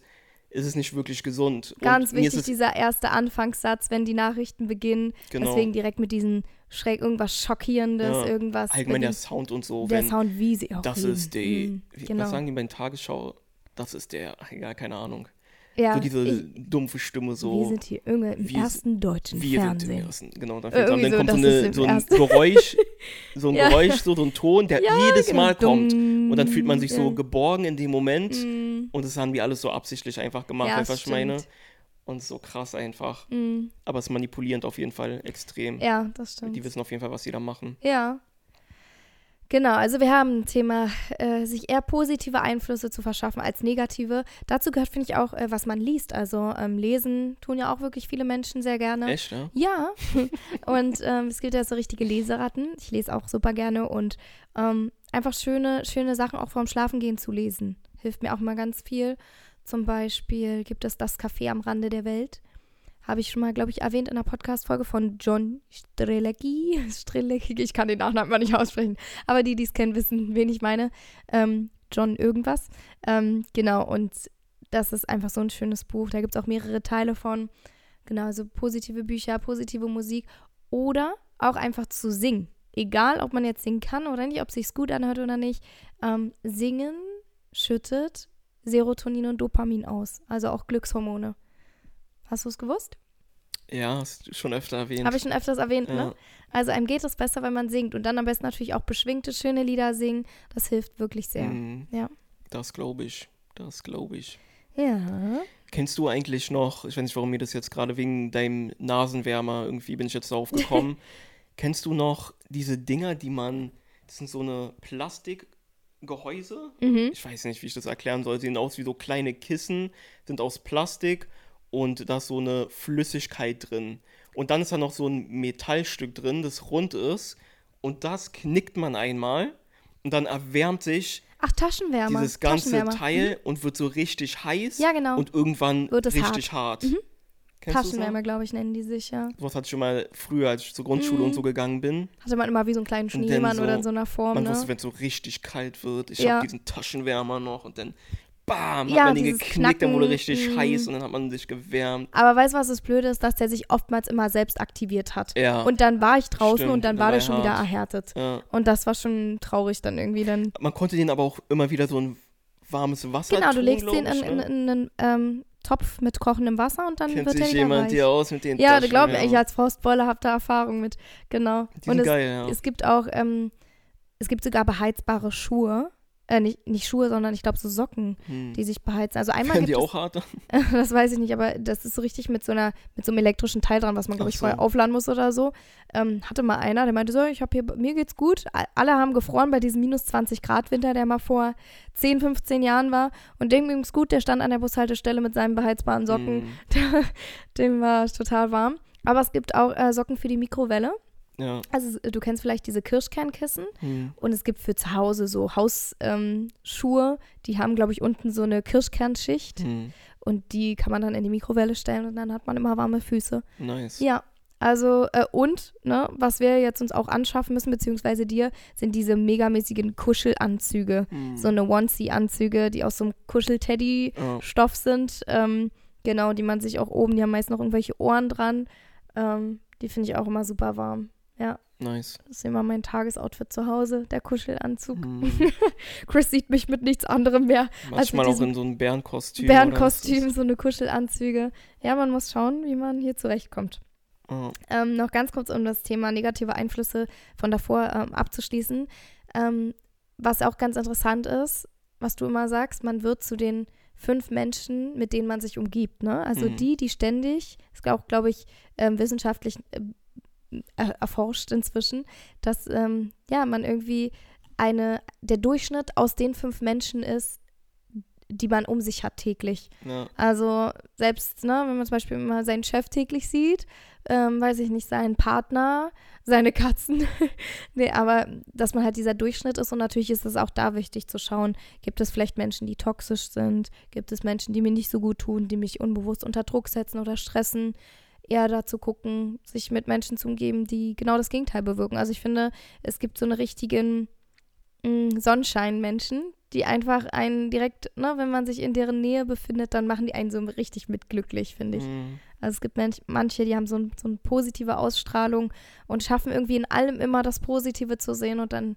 es ist nicht wirklich gesund. Ganz und wichtig, dieser erste Anfangssatz, wenn die Nachrichten beginnen. Genau. Deswegen direkt mit diesen schräg irgendwas Schockierendes, Ja. irgendwas. allgemein der Sound und so. der Sound, wie sie auch das lieben. ist die, Mhm, wie, genau. was sagen die bei den Tagesschau? Das ist der, egal, keine Ahnung. Ja, so diese ich, dumpfe Stimme so. wir sind hier irgendwie im wir ersten deutschen Wir sind im Fernsehen. ersten, genau. Dann, Äh, irgendwie dann so, kommt so, eine, so ein ersten- Geräusch, so ein Ja. Geräusch, so, so ein Ton, der Ja, jedes genau. Mal kommt. Und dann fühlt man sich so geborgen in dem Moment. Mm, Und das haben die alles so absichtlich einfach gemacht, Ja, was ich meine? Und so krass einfach. mm, Aber es ist manipulierend auf jeden Fall extrem. ja, das stimmt. Die wissen auf jeden Fall, was sie da machen. Ja. Genau, also wir haben ein Thema, äh, sich eher positive Einflüsse zu verschaffen als negative. Dazu gehört, finde ich, auch, äh, was man liest. Also ähm, lesen tun ja auch wirklich viele Menschen sehr gerne. Echt, ja? Ja, und ähm, es gibt ja so richtige Leseratten. Ich lese auch super gerne und ähm, einfach schöne, schöne Sachen auch vorm Schlafengehen zu lesen. Hilft mir auch mal ganz viel. Zum Beispiel gibt es das Café am Rande der Welt. Habe ich schon mal, glaube ich, erwähnt in einer Podcast-Folge von John Strelecki. Strelecki, ich kann den Nachnamen mal nicht aussprechen. Aber die, die es kennen, wissen, wen ich meine. Ähm, John irgendwas. Ähm, genau, und das ist einfach so ein schönes Buch. Da gibt es auch mehrere Teile von. Genau, also positive Bücher, positive Musik oder auch einfach zu singen. Egal, ob man jetzt singen kann oder nicht, ob es sich gut anhört oder nicht. Ähm, singen schüttet Serotonin und Dopamin aus, also auch Glückshormone. Hast du es gewusst? Ja, hast du schon öfter erwähnt. Habe ich schon öfters erwähnt, ja. ne? Also einem geht es besser, wenn man singt und dann am besten natürlich auch beschwingte, schöne Lieder singen. Das hilft wirklich sehr. Mhm. Ja. Das glaube ich. Das glaube ich. Ja. Kennst du eigentlich noch, ich weiß nicht, warum mir das jetzt gerade wegen deinem Nasenwärmer irgendwie bin ich jetzt darauf gekommen. Kennst du noch diese Dinger, die man, das sind so eine Plastikgehäuse? Mhm. Ich weiß nicht, wie ich das erklären soll. Sehen aus wie so kleine Kissen, sind aus Plastik und da ist so eine Flüssigkeit drin. Und dann ist da noch so ein Metallstück drin, das rund ist. Und das knickt man einmal und dann erwärmt sich Ach, Taschenwärmer. dieses ganze Taschenwärmer. Teil und wird so richtig heiß Ja, genau. und irgendwann Wird es richtig hart. Kennst du's Taschenwärmer, glaube ich, nennen die sich, ja. Sowas hatte ich schon mal früher, als ich zur Grundschule Mhm. und so gegangen bin. Hatte man immer wie so einen kleinen Schneemann so- oder in so einer Form, Man ne? wusste, wenn es so richtig kalt wird, ich Ja. hab diesen Taschenwärmer noch und dann bam, Ja, hat man den geknickt, dann wurde richtig mhm. heiß und dann hat man sich gewärmt. Aber weißt du, was das Blöde ist? Dass der sich oftmals immer selbst aktiviert hat. Ja. Und dann war ich draußen Stimmt, und dann dann war der er schon wieder hart. erhärtet. ja. Und das war schon traurig dann irgendwie dann. Man konnte den aber auch immer wieder so ein warmes Wasser Genau, du tun, legst glaub den ich, in, ne? in einen ähm, Topf mit kochendem Wasser und dann Kennt wird der sich wieder jemand weich. hier aus mit den Ja, du glaubst, ich Taschenwärmern? als Frostboiler habe da Erfahrung mit. Genau. Die und sind es, geil, ja. es gibt auch, ähm, es gibt sogar beheizbare Schuhe. Äh, nicht, nicht Schuhe, sondern ich glaube so Socken, Hm. die sich beheizen. Also einmal Werden die auch hart? das weiß ich nicht, aber das ist so richtig mit so einer, mit so einem elektrischen Teil dran, was man, glaube ich, so. vorher aufladen muss oder so. Ähm, hatte mal einer, der meinte so, ich habe hier, mir geht's gut. Alle haben gefroren bei diesem minus 20 Grad Winter, der mal vor 10, 15 Jahren war. Und dem ging's gut, der stand an der Bushaltestelle mit seinen beheizbaren Socken. Hm. dem war total warm. Aber es gibt auch äh, Socken für die Mikrowelle. Ja. Also du kennst vielleicht diese Kirschkernkissen. Hm. Und es gibt für zu Hause so Hausschuhe. Ähm, die haben, glaube ich, unten so eine Kirschkernschicht. Hm. Und die kann man dann in die Mikrowelle stellen und dann hat man immer warme Füße. Nice. Ja. Also, äh, und, ne, was wir jetzt uns auch anschaffen müssen, beziehungsweise dir, sind diese megamäßigen Kuschelanzüge. Hm. So eine Onesie-Anzüge, die aus so einem Kuschelteddy-Stoff Ja. sind. Ähm, genau, die man sich auch oben, die haben meist noch irgendwelche Ohren dran. Ähm, die finde ich auch immer super warm. Nice. Das ist immer mein Tagesoutfit zu Hause, der Kuschelanzug. Hm. Chris sieht mich mit nichts anderem mehr. Manchmal auch diesem in so einem Bärenkostüm. Bärenkostüm, so eine Kuschelanzüge. Ja, man muss schauen, wie man hier zurechtkommt. Ja. Ähm, noch ganz kurz, um das Thema negative Einflüsse von davor ähm, abzuschließen. Ähm, was auch ganz interessant ist, was du immer sagst, man wird zu den fünf Menschen, mit denen man sich umgibt. Ne? Also Mhm. die, die ständig, ist auch, glaube ich, ähm, wissenschaftlich äh, erforscht inzwischen, dass ähm, ja, man irgendwie eine, der Durchschnitt aus den fünf Menschen ist, die man um sich hat täglich. Ja. Also selbst, ne, wenn man zum Beispiel mal seinen Chef täglich sieht, ähm, weiß ich nicht, seinen Partner, seine Katzen. nee, aber dass man halt dieser Durchschnitt ist und natürlich ist es auch da wichtig zu schauen, gibt es vielleicht Menschen, die toxisch sind, gibt es Menschen, die mir nicht so gut tun, die mich unbewusst unter Druck setzen oder stressen. Eher dazu gucken, sich mit Menschen zu umgeben, die genau das Gegenteil bewirken. Also ich finde, es gibt so eine richtigen mh, Sonnenschein-Menschen, die einfach einen direkt, ne, wenn man sich in deren Nähe befindet, dann machen die einen so richtig mitglücklich, finde ich. Hm. Also es gibt manch, manche, die haben so, ein, so eine positive Ausstrahlung und schaffen irgendwie in allem immer das Positive zu sehen und dann,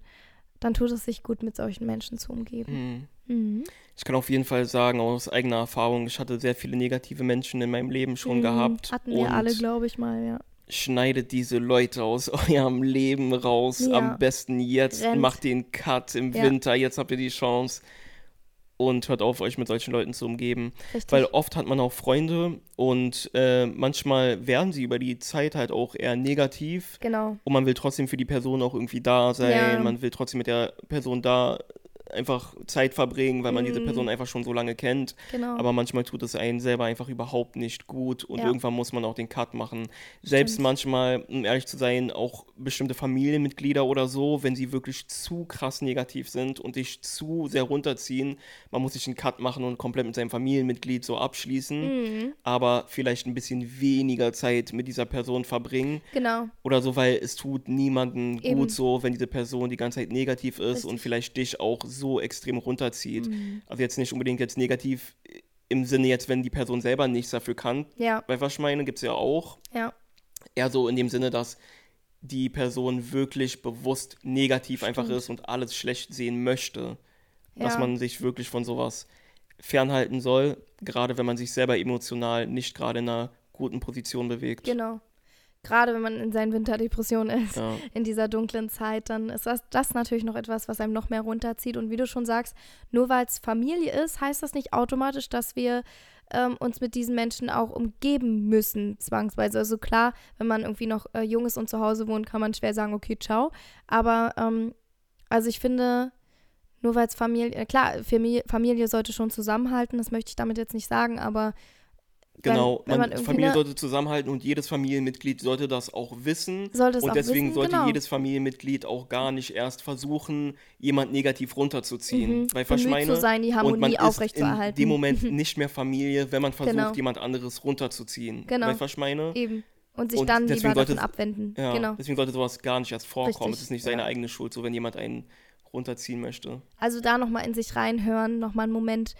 dann tut es sich gut, mit solchen Menschen zu umgeben. Hm. Mhm. Ich kann auf jeden Fall sagen, aus eigener Erfahrung, ich hatte sehr viele negative Menschen in meinem Leben schon Mhm. gehabt. Hatten wir alle, glaube ich mal, ja. schneidet diese Leute aus eurem Leben raus. Ja. Am besten jetzt. Rennt. Macht den Cut im Ja. Winter. Jetzt habt ihr die Chance. Und hört auf, euch mit solchen Leuten zu umgeben. Richtig. Weil oft hat man auch Freunde und äh, manchmal werden sie über die Zeit halt auch eher negativ. genau. Und man will trotzdem für die Person auch irgendwie da sein. Ja. Man will trotzdem mit der Person da einfach Zeit verbringen, weil man diese Mhm. Person einfach schon so lange kennt. Genau. Aber manchmal tut es einen selber einfach überhaupt nicht gut und Ja. irgendwann muss man auch den Cut machen. Selbst Stimmt. manchmal, um ehrlich zu sein, auch bestimmte Familienmitglieder oder so, wenn sie wirklich zu krass negativ sind und dich zu sehr runterziehen, man muss sich einen Cut machen und komplett mit seinem Familienmitglied so abschließen, mhm. aber vielleicht ein bisschen weniger Zeit mit dieser Person verbringen Genau. oder so, weil es tut niemandem Eben. gut so, wenn diese Person die ganze Zeit negativ ist und Richtig. vielleicht dich auch so extrem runterzieht. Mhm. Also jetzt nicht unbedingt jetzt negativ im Sinne jetzt, wenn die Person selber nichts dafür kann. Ja, Bei was ich meine, gibt es ja auch. ja. Eher so in dem Sinne, dass die Person wirklich bewusst negativ einfach Stimmt. ist und alles schlecht sehen möchte. Dass ja. man sich wirklich von sowas fernhalten soll, gerade wenn man sich selber emotional nicht gerade in einer guten Position bewegt. Genau. Gerade wenn man in seinen Winterdepressionen ist. Ja. in dieser dunklen Zeit, dann ist das, das natürlich noch etwas, was einem noch mehr runterzieht. Und wie du schon sagst, nur weil es Familie ist, heißt das nicht automatisch, dass wir ähm, uns mit diesen Menschen auch umgeben müssen, zwangsweise. Also klar, wenn man irgendwie noch äh, jung ist und zu Hause wohnt, kann man schwer sagen, okay, ciao. Aber ähm, also ich finde, nur weil es Familie, klar, Familie, Familie sollte schon zusammenhalten, das möchte ich damit jetzt nicht sagen, aber Genau, wenn man, man irgendwie Familie eine- sollte zusammenhalten und jedes Familienmitglied sollte das auch wissen. Sollte es und auch deswegen wissen, sollte genau. jedes Familienmitglied auch gar nicht erst versuchen, jemand negativ runterzuziehen. Mhm. Weil was ich Bemüht meine? zu sein, die und man Harmonie aufrechtzuerhalten. in dem Moment nicht mehr Familie, wenn man versucht, Genau. jemand anderes runterzuziehen. Genau. Weißt du, was ich meine? Eben. Und sich Und dann lieber davon sollte- abwenden. Ja, Genau. deswegen sollte sowas gar nicht erst vorkommen. Richtig, Es ist nicht seine ja. eigene Schuld, so wenn jemand einen runterziehen möchte. Also da nochmal in sich reinhören, nochmal einen Moment,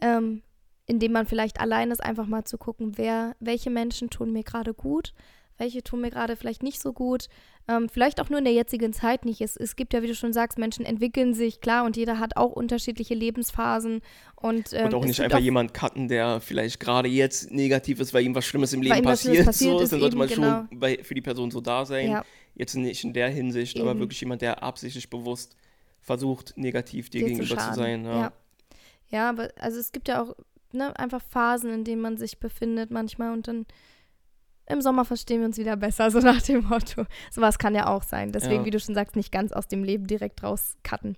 ähm, in dem man vielleicht allein ist, einfach mal zu gucken, wer, welche Menschen tun mir gerade gut, welche tun mir gerade vielleicht nicht so gut. Ähm, vielleicht auch nur in der jetzigen Zeit nicht. Es, es gibt ja, wie du schon sagst, Menschen entwickeln sich, klar, und jeder hat auch unterschiedliche Lebensphasen. Und, ähm, Und auch nicht einfach auch jemand cutten, der vielleicht gerade jetzt negativ ist, weil ihm was Schlimmes im Leben passiert. Passiert so ist, dann sollte man eben, schon bei, für die Person so da sein. Ja. Jetzt nicht in der Hinsicht, aber Eben. wirklich jemand, der absichtlich bewusst versucht, negativ dir dir gegenüber zu, schaden. sein. Ja. ja. Ja, aber also es gibt ja auch ne, einfach Phasen, in denen man sich befindet manchmal und dann im Sommer verstehen wir uns wieder besser, so nach dem Motto. Sowas kann ja auch sein. Deswegen, Ja. wie du schon sagst, nicht ganz aus dem Leben direkt rauscutten.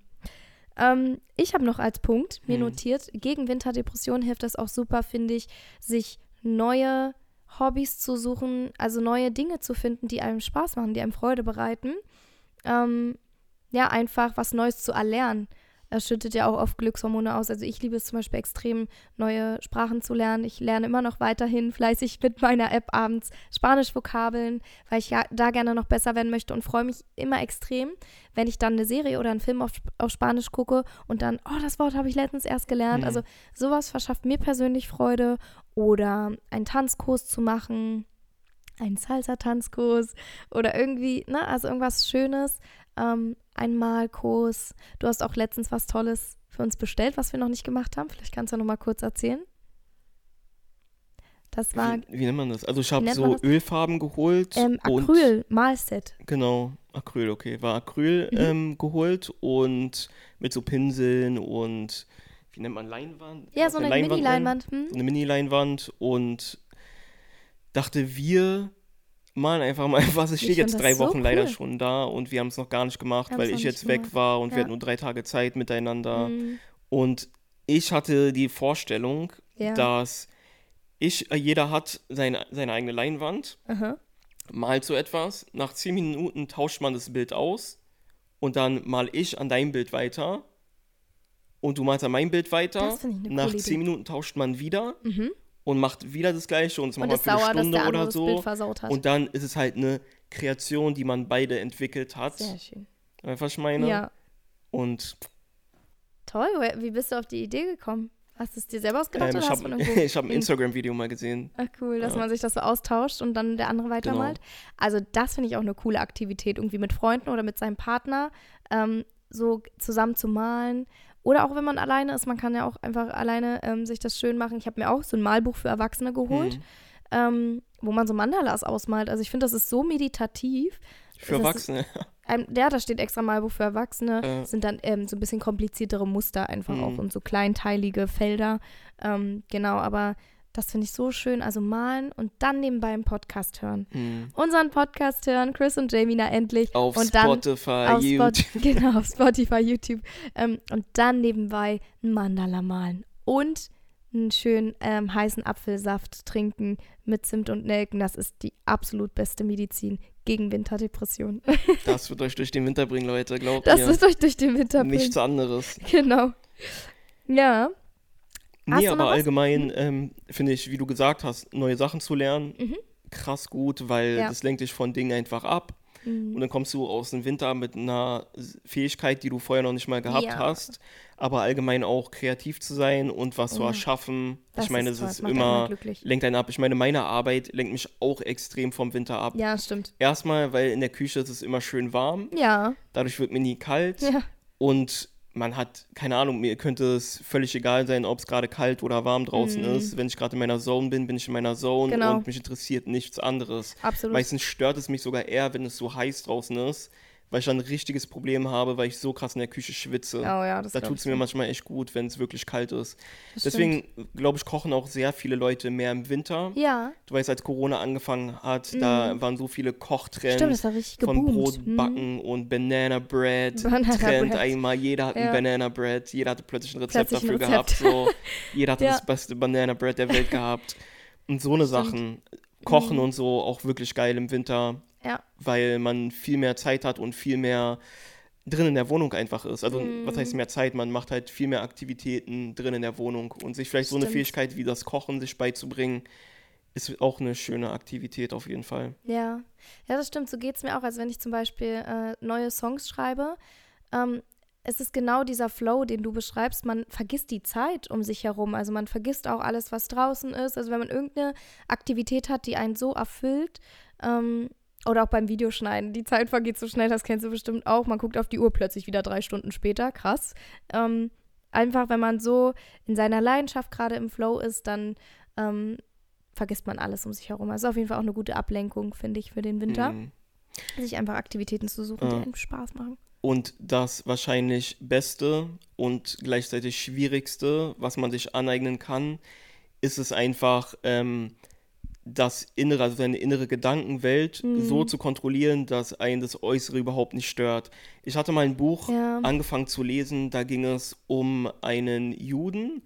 Ähm, ich habe noch als Punkt mir Hm. notiert, gegen Winterdepression hilft es auch super, finde ich, sich neue Hobbys zu suchen, also neue Dinge zu finden, die einem Spaß machen, die einem Freude bereiten. Ähm, ja, einfach was Neues zu erlernen. Das schüttet ja auch oft Glückshormone aus. Also ich liebe es zum Beispiel extrem, neue Sprachen zu lernen. Ich lerne immer noch weiterhin fleißig mit meiner App abends Spanisch-Vokabeln, weil ich ja da gerne noch besser werden möchte und freue mich immer extrem, wenn ich dann eine Serie oder einen Film auf, auf Spanisch gucke und dann, oh, das Wort habe ich letztens erst gelernt. Mhm. Also sowas verschafft mir persönlich Freude. Oder einen Tanzkurs zu machen, einen Salsa-Tanzkurs oder irgendwie, ne, also irgendwas Schönes, ähm, ein Malkurs. Du hast auch letztens was Tolles für uns bestellt, was wir noch nicht gemacht haben. Vielleicht kannst du noch mal kurz erzählen. Das war Wie, wie nennt man das? Also ich habe so? Ölfarben geholt. ähm, und Acryl-Malset. Genau, Acryl, okay. War Acryl Mhm. ähm, geholt und mit so Pinseln und wie nennt man Leinwand? Ja, so eine Leinwand Mini-Leinwand. Hm? So eine Mini-Leinwand und dachte, wir malen einfach mal was. Es Ich steht jetzt drei so Wochen leider cool. schon da und wir haben es noch gar nicht gemacht, weil ich jetzt nicht weg gemacht. war und Ja. wir hatten nur drei Tage Zeit miteinander. Hm, Und ich hatte die Vorstellung, Ja. dass ich, äh, jeder hat seine, seine eigene Leinwand, Aha. malt so etwas, nach zehn Minuten tauscht man das Bild aus und dann mal ich an dein Bild weiter und du malst an mein Bild weiter. Nach zehn Idee. Minuten tauscht man wieder Mhm. Und macht wieder das Gleiche und es macht mal für sauer, eine Stunde oder so. Und dann ist es halt eine Kreation, die man beide entwickelt hat. Sehr schön. Du, was ich meine? Ja. Und Toll. Wie bist du auf die Idee gekommen? Hast du es dir selber ausgedacht ähm, oder ich hast du habe von irgendwo ich hab ein Instagram-Video mal gesehen. Ach cool, dass Ja. man sich das so austauscht und dann der andere weitermalt. Also das finde ich auch eine coole Aktivität, irgendwie mit Freunden oder mit seinem Partner ähm, so zusammen zu malen. Oder auch wenn man alleine ist, man kann ja auch einfach alleine ähm, sich das schön machen. Ich habe mir auch so ein Malbuch für Erwachsene geholt, Hm. ähm, wo man so Mandalas ausmalt. Also ich finde, das ist so meditativ. Für Erwachsene. Ein, ja, da steht extra Malbuch für Erwachsene. Ja. Sind dann ähm, so ein bisschen kompliziertere Muster einfach Mhm. auch und so kleinteilige Felder. Ähm, genau, aber das finde ich so schön. Also malen und dann nebenbei einen Podcast hören. Hm. Unseren Podcast hören, Chris und Jamina endlich. Auf und dann Spotify, auf YouTube. Spot genau, auf Spotify, YouTube. Ähm, und dann nebenbei ein Mandala malen. Und einen schönen ähm, heißen Apfelsaft trinken mit Zimt und Nelken. Das ist die absolut beste Medizin gegen Winterdepression. Das wird euch durch den Winter bringen, Leute, glaubt Das mir. ist euch durch den Winter bringen. Nichts anderes. Genau. Ja. Nee, aber allgemein ähm, finde ich, wie du gesagt hast, neue Sachen zu lernen, Mhm. krass gut, weil Ja. das lenkt dich von Dingen einfach ab. Mhm. Und dann kommst du aus dem Winter mit einer Fähigkeit, die du vorher noch nicht mal gehabt Ja. hast. Aber allgemein auch kreativ zu sein und was zu ja. erschaffen. Das ich meine, ist es ist immer lenkt einen ab. Ich meine, meine Arbeit lenkt mich auch extrem vom Winter ab. Ja, stimmt. Erstmal, weil in der Küche ist es immer schön warm. Ja. Dadurch wird mir nie kalt. Ja. Und man hat, keine Ahnung, mir könnte es völlig egal sein, ob es gerade kalt oder warm draußen Mhm. ist. Wenn ich gerade in meiner Zone bin, bin ich in meiner Zone Genau. und mich interessiert nichts anderes. Absolut. Meistens stört es mich sogar eher, wenn es so heiß draußen ist, weil ich dann ein richtiges Problem habe, weil ich so krass in der Küche schwitze. oh ja, das da tut es mir manchmal echt gut, wenn es wirklich kalt ist. Das Deswegen, glaube ich, kochen auch sehr viele Leute mehr im Winter. Ja. Du weißt, als Corona angefangen hat, da waren so viele Kochtrends Stimmt, das war richtig von geboomt. Mhm. Brotbacken und Banana Bread. Banana Trend Bread. einmal, jeder hat Ja. ein Banana Bread, jeder hatte plötzlich ein Rezept Plötzlich ein dafür Rezept. gehabt. So. Jeder hatte Ja. das beste Banana Bread der Welt gehabt. Und so eine. Sachen, Kochen Mhm. und so, auch wirklich geil im Winter, Ja. weil man viel mehr Zeit hat und viel mehr drin in der Wohnung einfach ist. Also, Mhm. was heißt mehr Zeit? Man macht halt viel mehr Aktivitäten drin in der Wohnung und sich vielleicht so eine Stimmt. Fähigkeit wie das Kochen sich beizubringen, ist auch eine schöne Aktivität auf jeden Fall. Ja, ja, das stimmt. So geht es mir auch, als wenn ich zum Beispiel äh, neue Songs schreibe. Ähm, es ist genau dieser Flow, den du beschreibst. Man vergisst die Zeit um sich herum. Also man vergisst auch alles, was draußen ist. Also wenn man irgendeine Aktivität hat, die einen so erfüllt, ähm, oder auch beim Videoschneiden. Die Zeit vergeht so schnell, das kennst du bestimmt auch. Man guckt auf die Uhr plötzlich wieder drei Stunden später. Krass. Ähm, einfach, wenn man so in seiner Leidenschaft gerade im Flow ist, dann ähm, vergisst man alles um sich herum. Also auf jeden Fall auch eine gute Ablenkung, finde ich, für den Winter. Mhm. Sich einfach Aktivitäten zu suchen, die Ja. einem Spaß machen. Und das wahrscheinlich Beste und gleichzeitig Schwierigste, was man sich aneignen kann, ist es einfach, ähm, das innere, also seine innere Gedankenwelt Mhm. so zu kontrollieren, dass einen das Äußere überhaupt nicht stört. Ich hatte mal ein Buch Ja. angefangen zu lesen, da ging es um einen Juden,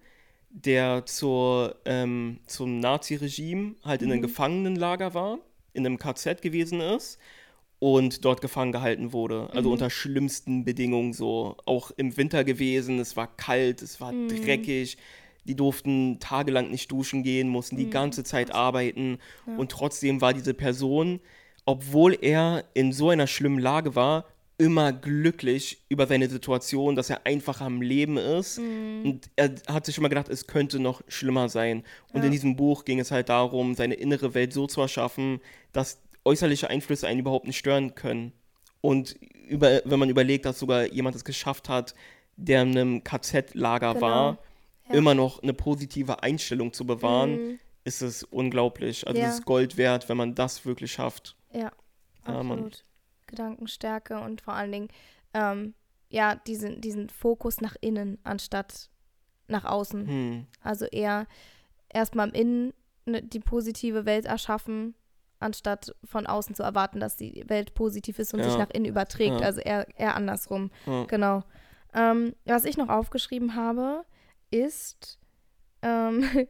der zur, ähm, zum Naziregime halt in einem Mhm. Gefangenenlager war, in einem KZ gewesen ist und dort gefangen gehalten wurde. Also Mhm. unter schlimmsten Bedingungen so. Auch im Winter gewesen, es war kalt, es war Mhm. dreckig. Die durften tagelang nicht duschen gehen, mussten die Mhm. ganze Zeit arbeiten. Ja. Und trotzdem war diese Person, obwohl er in so einer schlimmen Lage war, immer glücklich über seine Situation, dass er einfach am Leben ist. Mhm. Und er hat sich immer gedacht, es könnte noch schlimmer sein. Und Ja. in diesem Buch ging es halt darum, seine innere Welt so zu erschaffen, dass äußerliche Einflüsse einen überhaupt nicht stören können. Und über, wenn man überlegt, dass sogar jemand es geschafft hat, der in einem KZ-Lager Genau. war, Ja. immer noch eine positive Einstellung zu bewahren, Mhm. ist es unglaublich. Also Ja. es ist Gold wert, wenn man das wirklich schafft. Ja, Ja, absolut. Gedankenstärke und vor allen Dingen, ähm, ja, diesen, diesen Fokus nach innen anstatt nach außen. Hm. Also eher erstmal im Innen ne, die positive Welt erschaffen, anstatt von außen zu erwarten, dass die Welt positiv ist und Ja. sich nach innen überträgt. Ja. Also eher, eher andersrum. Ja. Genau. Ähm, was ich noch aufgeschrieben habe, ist ähm,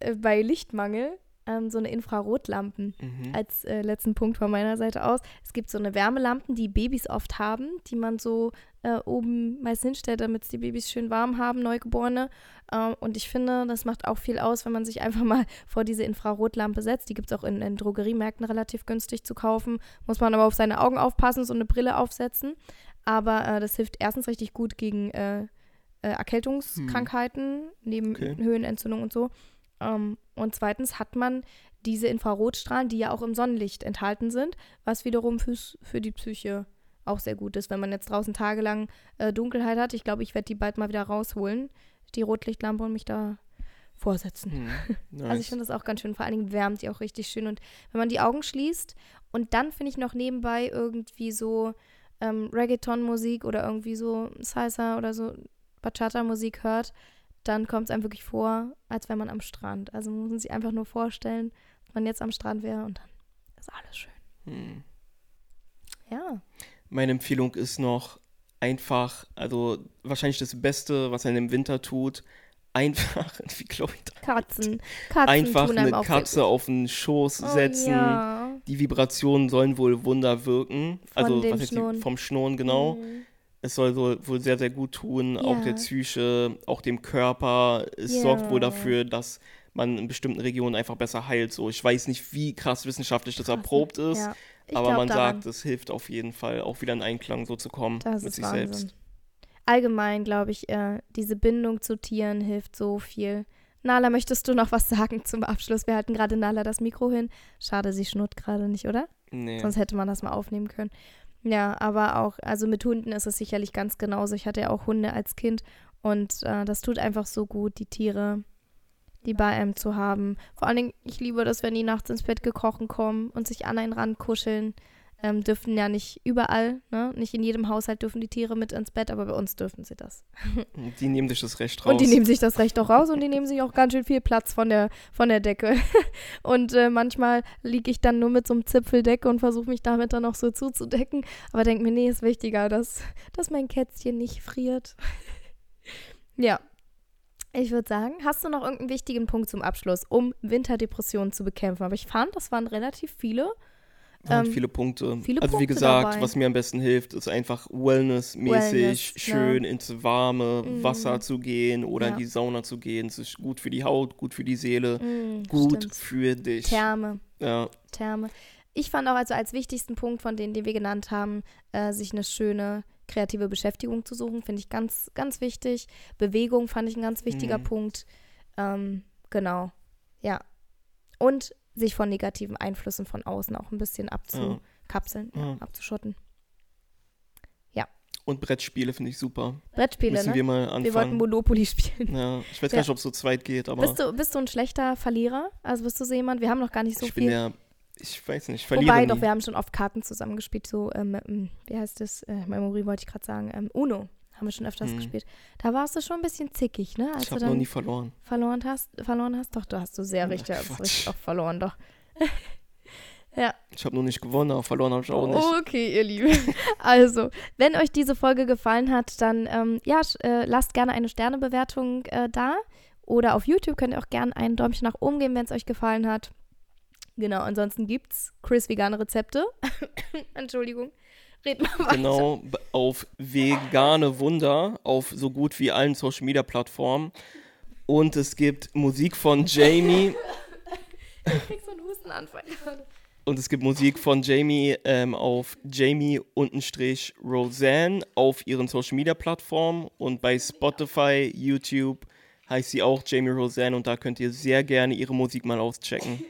äh, bei Lichtmangel ähm, so eine Infrarotlampen Mhm. als äh, letzten Punkt von meiner Seite aus. Es gibt so eine Wärmelampen, die Babys oft haben, die man so äh, oben meist hinstellt, damit die Babys schön warm haben, Neugeborene. Äh, und ich finde, das macht auch viel aus, wenn man sich einfach mal vor diese Infrarotlampe setzt. Die gibt es auch in, in Drogeriemärkten relativ günstig zu kaufen. Muss man aber auf seine Augen aufpassen, so eine Brille aufsetzen. Aber äh, das hilft erstens richtig gut gegen äh, äh, Erkältungskrankheiten, neben Okay. Höhenentzündung und so. Ähm, und zweitens hat man diese Infrarotstrahlen, die ja auch im Sonnenlicht enthalten sind, was wiederum fürs, für die Psyche auch sehr gut ist, wenn man jetzt draußen tagelang äh, Dunkelheit hat. Ich glaube, ich werde die bald mal wieder rausholen, die Rotlichtlampe und mich da vorsetzen. Hm. Nice. Also ich finde das auch ganz schön. Vor allen Dingen wärmt die auch richtig schön. Und wenn man die Augen schließt und dann finde ich noch nebenbei irgendwie so ähm, Reggaeton-Musik oder irgendwie so Salsa oder so Bachata-Musik hört, dann kommt es einem wirklich vor, als wäre man am Strand. Also man muss sich einfach nur vorstellen, dass man jetzt am Strand wäre und dann ist alles schön. Hm. Ja. Meine Empfehlung ist noch einfach, also wahrscheinlich das Beste, was er im Winter tut, einfach, wie glaube ich, da- Katzen. Katzen einfach eine Katze auf den Schoß gut. setzen. Oh, ja. Die Vibrationen sollen wohl Wunder wirken. Von also was heißt die, vom Schnurren genau. Mhm. Es soll so, wohl sehr, sehr gut tun, auch Ja. der Psyche, auch dem Körper. Es Ja. sorgt wohl dafür, dass man in bestimmten Regionen einfach besser heilt. So, ich weiß nicht, wie krass wissenschaftlich das Krass, erprobt ist, Ja. Aber man daran. sagt, es hilft auf jeden Fall, auch wieder in Einklang so zu kommen Das mit sich Wahnsinn. selbst. Allgemein, glaube ich, äh, diese Bindung zu Tieren hilft so viel. Nala, möchtest du noch was sagen zum Abschluss? Wir halten gerade Nala das Mikro hin. Schade, sie schnurrt gerade nicht, oder? Nee. Sonst hätte man das mal aufnehmen können. Ja, aber auch, also mit Hunden ist es sicherlich ganz genauso. Ich hatte ja auch Hunde als Kind und äh, das tut einfach so gut, die Tiere, die bei einem zu haben. Vor allen Dingen, ich liebe das, wenn die nachts ins Bett gekrochen kommen und sich an einen rankuscheln. Ähm, dürfen ja nicht überall, ne? Nicht in jedem Haushalt dürfen die Tiere mit ins Bett, aber bei uns dürfen sie das. Die nehmen sich das Recht raus. Und die nehmen sich das Recht auch raus und die nehmen sich auch ganz schön viel Platz von der, von der Decke. Und äh, manchmal liege ich dann nur mit so einem Zipfeldecke und versuche mich damit dann auch so zuzudecken. Aber denke mir, nee, ist wichtiger, dass, dass mein Kätzchen nicht friert. ja. Ich würde sagen, hast du noch irgendeinen wichtigen Punkt zum Abschluss, um Winterdepressionen zu bekämpfen? Aber ich fand, das waren relativ viele. Waren Ähm, viele Punkte. viele also wie Punkte gesagt, dabei. was mir am besten hilft, ist einfach wellnessmäßig Wellness, ne? schön ins warme Mhm. Wasser zu gehen oder Ja. in die Sauna zu gehen. Es ist gut für die Haut, gut für die Seele, Mm, gut stimmt. für dich. Therme. Ja, Therme. Ich fand auch also als wichtigsten Punkt von denen, die wir genannt haben, äh, sich eine schöne kreative Beschäftigung zu suchen, finde ich ganz, ganz wichtig. Bewegung fand ich ein ganz wichtiger Mhm. Punkt. Ähm, genau. Ja. Und sich von negativen Einflüssen von außen auch ein bisschen abzukapseln, ja. Ja. abzuschotten. und Brettspiele finde ich super. Brettspiele, Müssen ne? wir mal Wir wollten anfangen. Monopoly spielen. ja, ich weiß Ja. gar nicht, ob es so zweit geht, aber Bist du, bist du ein schlechter Verlierer? Also bist du so jemand? Wir haben noch gar nicht so ich bin viel. der, ich weiß nicht, ich verliere Wobei, nie. doch, wir haben schon oft Karten zusammengespielt, so, ähm, wie heißt das? Äh, Memory wollte ich gerade sagen. Ähm, Uno haben wir schon öfters Mhm. gespielt. Da warst du schon ein bisschen zickig, ne? Als ich habe noch nie verloren. verloren hast, verloren hast. Doch, du hast du sehr richtig, Quatsch. richtig oft verloren, doch. Ich habe noch nicht gewonnen, aber verloren habe ich auch nicht. Okay, ihr Lieben. Also, wenn euch diese Folge gefallen hat, dann ähm, ja, äh, lasst gerne eine Sternebewertung äh, da. Oder auf YouTube könnt ihr auch gerne ein Däumchen nach oben geben, wenn es euch gefallen hat. Genau, ansonsten gibt's Chris vegane Rezepte. Entschuldigung. Red mal weiter. Genau, auf vegane Wunder, auf so gut wie allen Social Media Plattformen. Und es gibt Musik von Jamie. Ich krieg so einen Hustenanfall gerade. Und es gibt Musik von Jamie ähm, auf Jamie-Roseanne auf ihren Social Media Plattformen. Und bei Spotify, YouTube heißt sie auch Jamie Roseanne. Und da könnt ihr sehr gerne ihre Musik mal auschecken.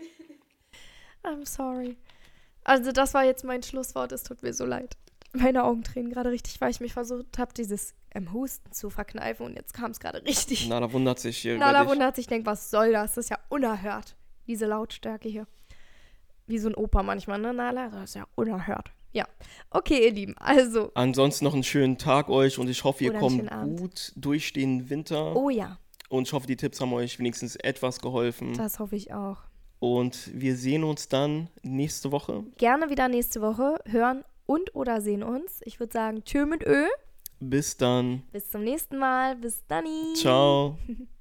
I'm sorry. Also, das war jetzt mein Schlusswort. Es tut mir so leid. Meine Augen tränen gerade richtig, weil ich mich versucht habe, dieses ähm, Husten zu verkneifen. Und jetzt kam es gerade richtig. Na, da wundert sich hier Nala wundert sich, denkt, was soll das? Das ist ja unerhört. Diese Lautstärke hier. Wie so ein Opa manchmal, ne, Nala? Das ist ja unerhört. Ja. Okay, ihr Lieben. Also, Ansonsten noch einen schönen Tag euch und ich hoffe, ihr kommt gut durch den Winter. oh ja, Und ich hoffe, die Tipps haben euch wenigstens etwas geholfen. das hoffe ich auch. Und wir sehen uns dann nächste Woche. Gerne wieder nächste Woche hören und oder sehen uns. Ich würde sagen, tschö mit Ö. Bis dann. Bis zum nächsten Mal. Bis dann. Ciao.